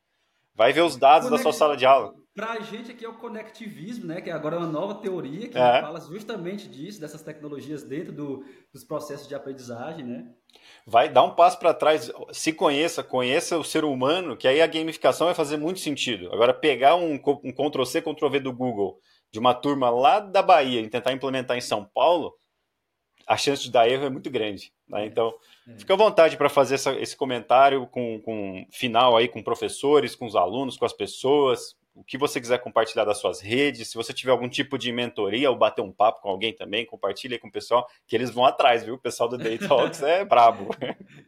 Vai ver os dados da sua sala de aula. Para a gente aqui é o conectivismo, né? Que agora é uma nova teoria que é. fala justamente disso, dessas tecnologias dentro do, dos processos de aprendizagem, né? Vai dar um passo para trás, se conheça, conheça o ser humano, que aí a gamificação vai fazer muito sentido. Agora, pegar um, um Ctrl-C, Ctrl-V do Google de uma turma lá da Bahia e tentar implementar em São Paulo, a chance de dar erro é muito grande. Né? É. Então, é. fica à vontade para fazer essa, esse comentário com, com final aí com professores, com os alunos, com as pessoas, o que você quiser compartilhar das suas redes, se você tiver algum tipo de mentoria ou bater um papo com alguém também, compartilhe aí com o pessoal, que eles vão atrás, viu? O pessoal do Day Talks é brabo.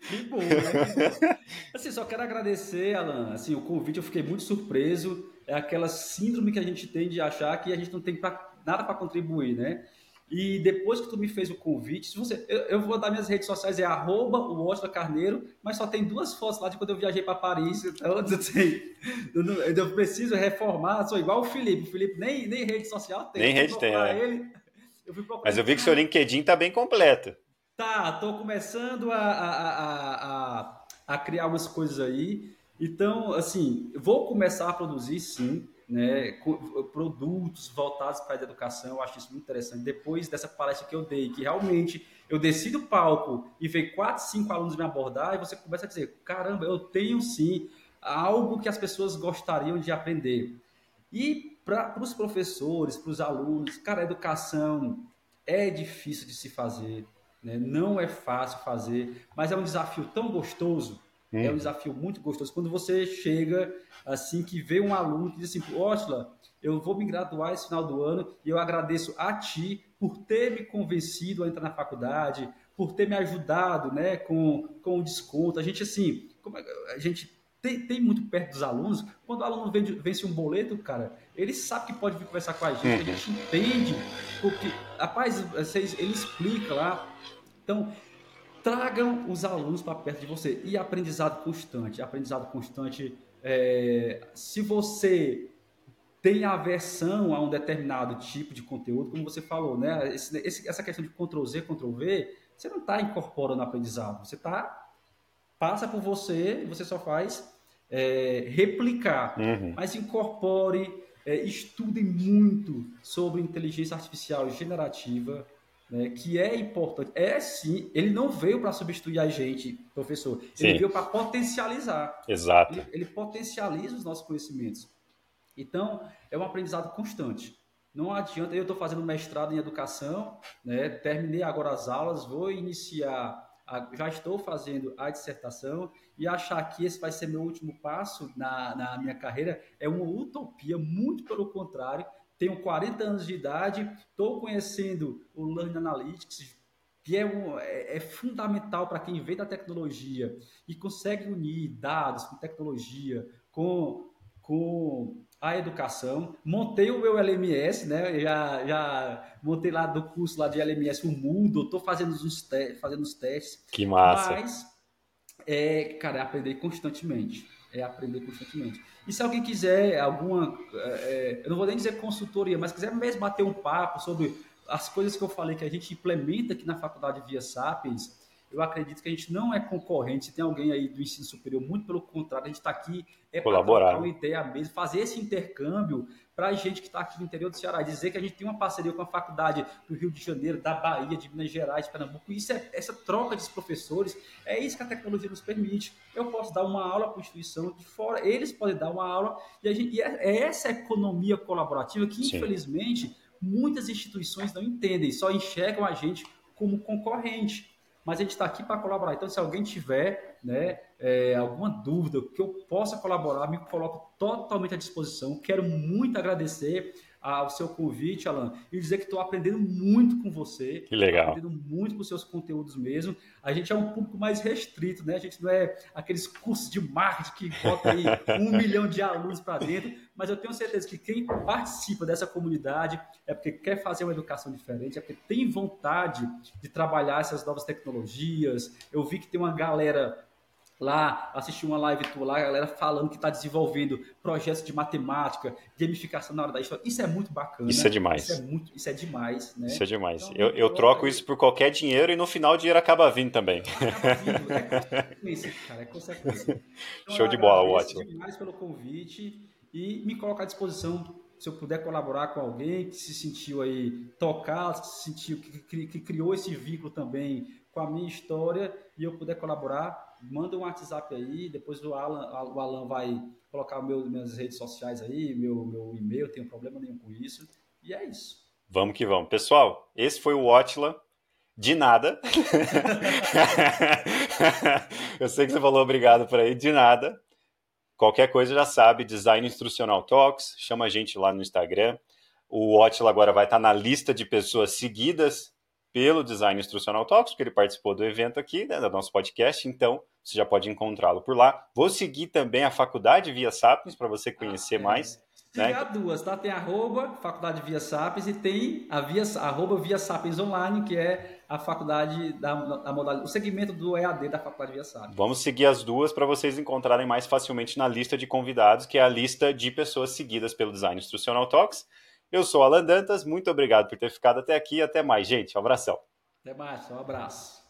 Que bom, né? Assim, só quero agradecer, Alan, assim, o convite eu fiquei muito surpreso, é aquela síndrome que a gente tem de achar que a gente não tem pra, nada para contribuir, né? E depois que tu me fez o convite, se você, eu, eu vou dar minhas redes sociais, é arroba o Carneiro, mas só tem duas fotos lá de quando eu viajei para Paris. Então, assim, eu, não, eu, preciso reformar, sou igual o Felipe. O Felipe nem, nem rede social tem. Nem rede tem, é. Ele, eu mas eu vi que o seu LinkedIn tá bem completo. Tá, tô começando a, a, a, a, a criar algumas coisas aí. Então, assim, vou começar a produzir sim né, produtos voltados para a educação, eu acho isso muito interessante. Depois dessa palestra que eu dei, que realmente eu desci do palco e veio quatro, cinco alunos me abordar, e você começa a dizer: caramba, eu tenho sim algo que as pessoas gostariam de aprender. E para os professores, para os alunos, cara, a educação é difícil de se fazer, né? não é fácil fazer, mas é um desafio tão gostoso Hum. É um desafio muito gostoso. Quando você chega, assim, que vê um aluno que diz assim, Ótila, eu vou me graduar esse final do ano e eu agradeço a ti por ter me convencido a entrar na faculdade, por ter me ajudado, né, com, com o desconto. A gente, assim, é, a gente tem, tem, muito perto dos alunos. Quando o aluno vence, vence um boleto, cara, ele sabe que pode vir conversar com a gente, a gente entende, porque, rapaz, ele explica lá. Então, tragam os alunos para perto de você. E aprendizado constante. Aprendizado constante. É, se você tem aversão a um determinado tipo de conteúdo, como você falou, né? Esse, esse, essa questão de Ctrl Z, Ctrl V, você não está incorporando aprendizado. Você está passa por você e você só faz é, replicar. Uhum. Mas incorpore, é, estude muito sobre inteligência artificial generativa, né, que é importante. É sim, ele não veio para substituir a gente, professor. Ele sim. veio para potencializar. Exato. Ele, ele, potencializa os nossos conhecimentos. Então, é um aprendizado constante. Não adianta, eu estou fazendo mestrado em educação, né, terminei agora as aulas, vou iniciar, a, já estou fazendo a dissertação e achar que esse vai ser meu último passo na, na minha carreira é uma utopia, muito pelo contrário, tenho 40 anos de idade, estou conhecendo o Learning Analytics, que é, um, é, é fundamental para quem vem da tecnologia e consegue unir dados com tecnologia, com, com a educação. Montei o meu LMS, né? Já, já montei lá do curso lá de LMS o Moodle, estou fazendo os, te fazendo os testes. Que massa! Mas, é, cara, é aprender constantemente é aprender constantemente. E se alguém quiser alguma, é, eu não vou nem dizer consultoria, mas quiser mesmo bater um papo sobre as coisas que eu falei que a gente implementa aqui na faculdade via Sapiens, eu acredito que a gente não é concorrente. Se tem alguém aí do ensino superior, muito pelo contrário, a gente está aqui é para uma ideia mesmo, fazer esse intercâmbio para a gente que está aqui no interior do Ceará, dizer que a gente tem uma parceria com a faculdade do Rio de Janeiro, da Bahia, de Minas Gerais, de Pernambuco. Isso é essa troca de professores, é isso que a tecnologia nos permite. Eu posso dar uma aula para a instituição de fora, eles podem dar uma aula e, a gente, e é, é essa economia colaborativa que, Sim. infelizmente, muitas instituições não entendem, só enxergam a gente como concorrente mas a gente está aqui para colaborar. Então, se alguém tiver né, é, alguma dúvida que eu possa colaborar, me coloco totalmente à disposição. Quero muito agradecer ao seu convite, Alan, e dizer que estou aprendendo muito com você. Que legal. Aprendendo muito com seus conteúdos mesmo. A gente é um público mais restrito, né? A gente não é aqueles cursos de marketing que bota aí um milhão de alunos para dentro, mas eu tenho certeza que quem participa dessa comunidade é porque quer fazer uma educação diferente, é porque tem vontade de trabalhar essas novas tecnologias. Eu vi que tem uma galera lá, assisti uma live tua lá, a galera falando que está desenvolvendo projetos de matemática, gamificação na hora da história. Isso é muito bacana. Isso é demais. Isso é, muito, isso é demais, né? Isso é demais. Então, eu, eu troco isso por qualquer dinheiro e no final o dinheiro acaba vindo também. Acaba vindo, é consequência, cara, é consequência. Então, Show de bola, ótimo. demais pelo convite e me colocar à disposição se eu puder colaborar com alguém que se sentiu aí tocado, que se sentiu que, que criou esse vínculo também com a minha história e eu puder colaborar, manda um WhatsApp aí, depois o Alan, o Alan vai colocar meu, minhas redes sociais aí, meu, meu e-mail, tenho problema nenhum com isso. E é isso. Vamos que vamos. Pessoal, esse foi o Watchla. De nada. Eu sei que você falou obrigado por aí, de nada. Qualquer coisa já sabe, Design Instrucional Talks, chama a gente lá no Instagram. O Watchla agora vai estar na lista de pessoas seguidas pelo Design Instrucional Talks, porque ele participou do evento aqui, né, do nosso podcast, então você já pode encontrá-lo por lá. Vou seguir também a faculdade Via Sapiens para você conhecer ah, é. mais. Tem né? duas, tá? Tem arroba Faculdade Via Sapiens e tem a via, arroba Via Sapiens Online, que é a faculdade da, da modalidade, o segmento do EAD da Faculdade Via Sapiens. Vamos seguir as duas para vocês encontrarem mais facilmente na lista de convidados, que é a lista de pessoas seguidas pelo Design Instrucional Talks. Eu sou Alan Dantas, muito obrigado por ter ficado até aqui. Até mais, gente. Um abração. Até mais, um abraço.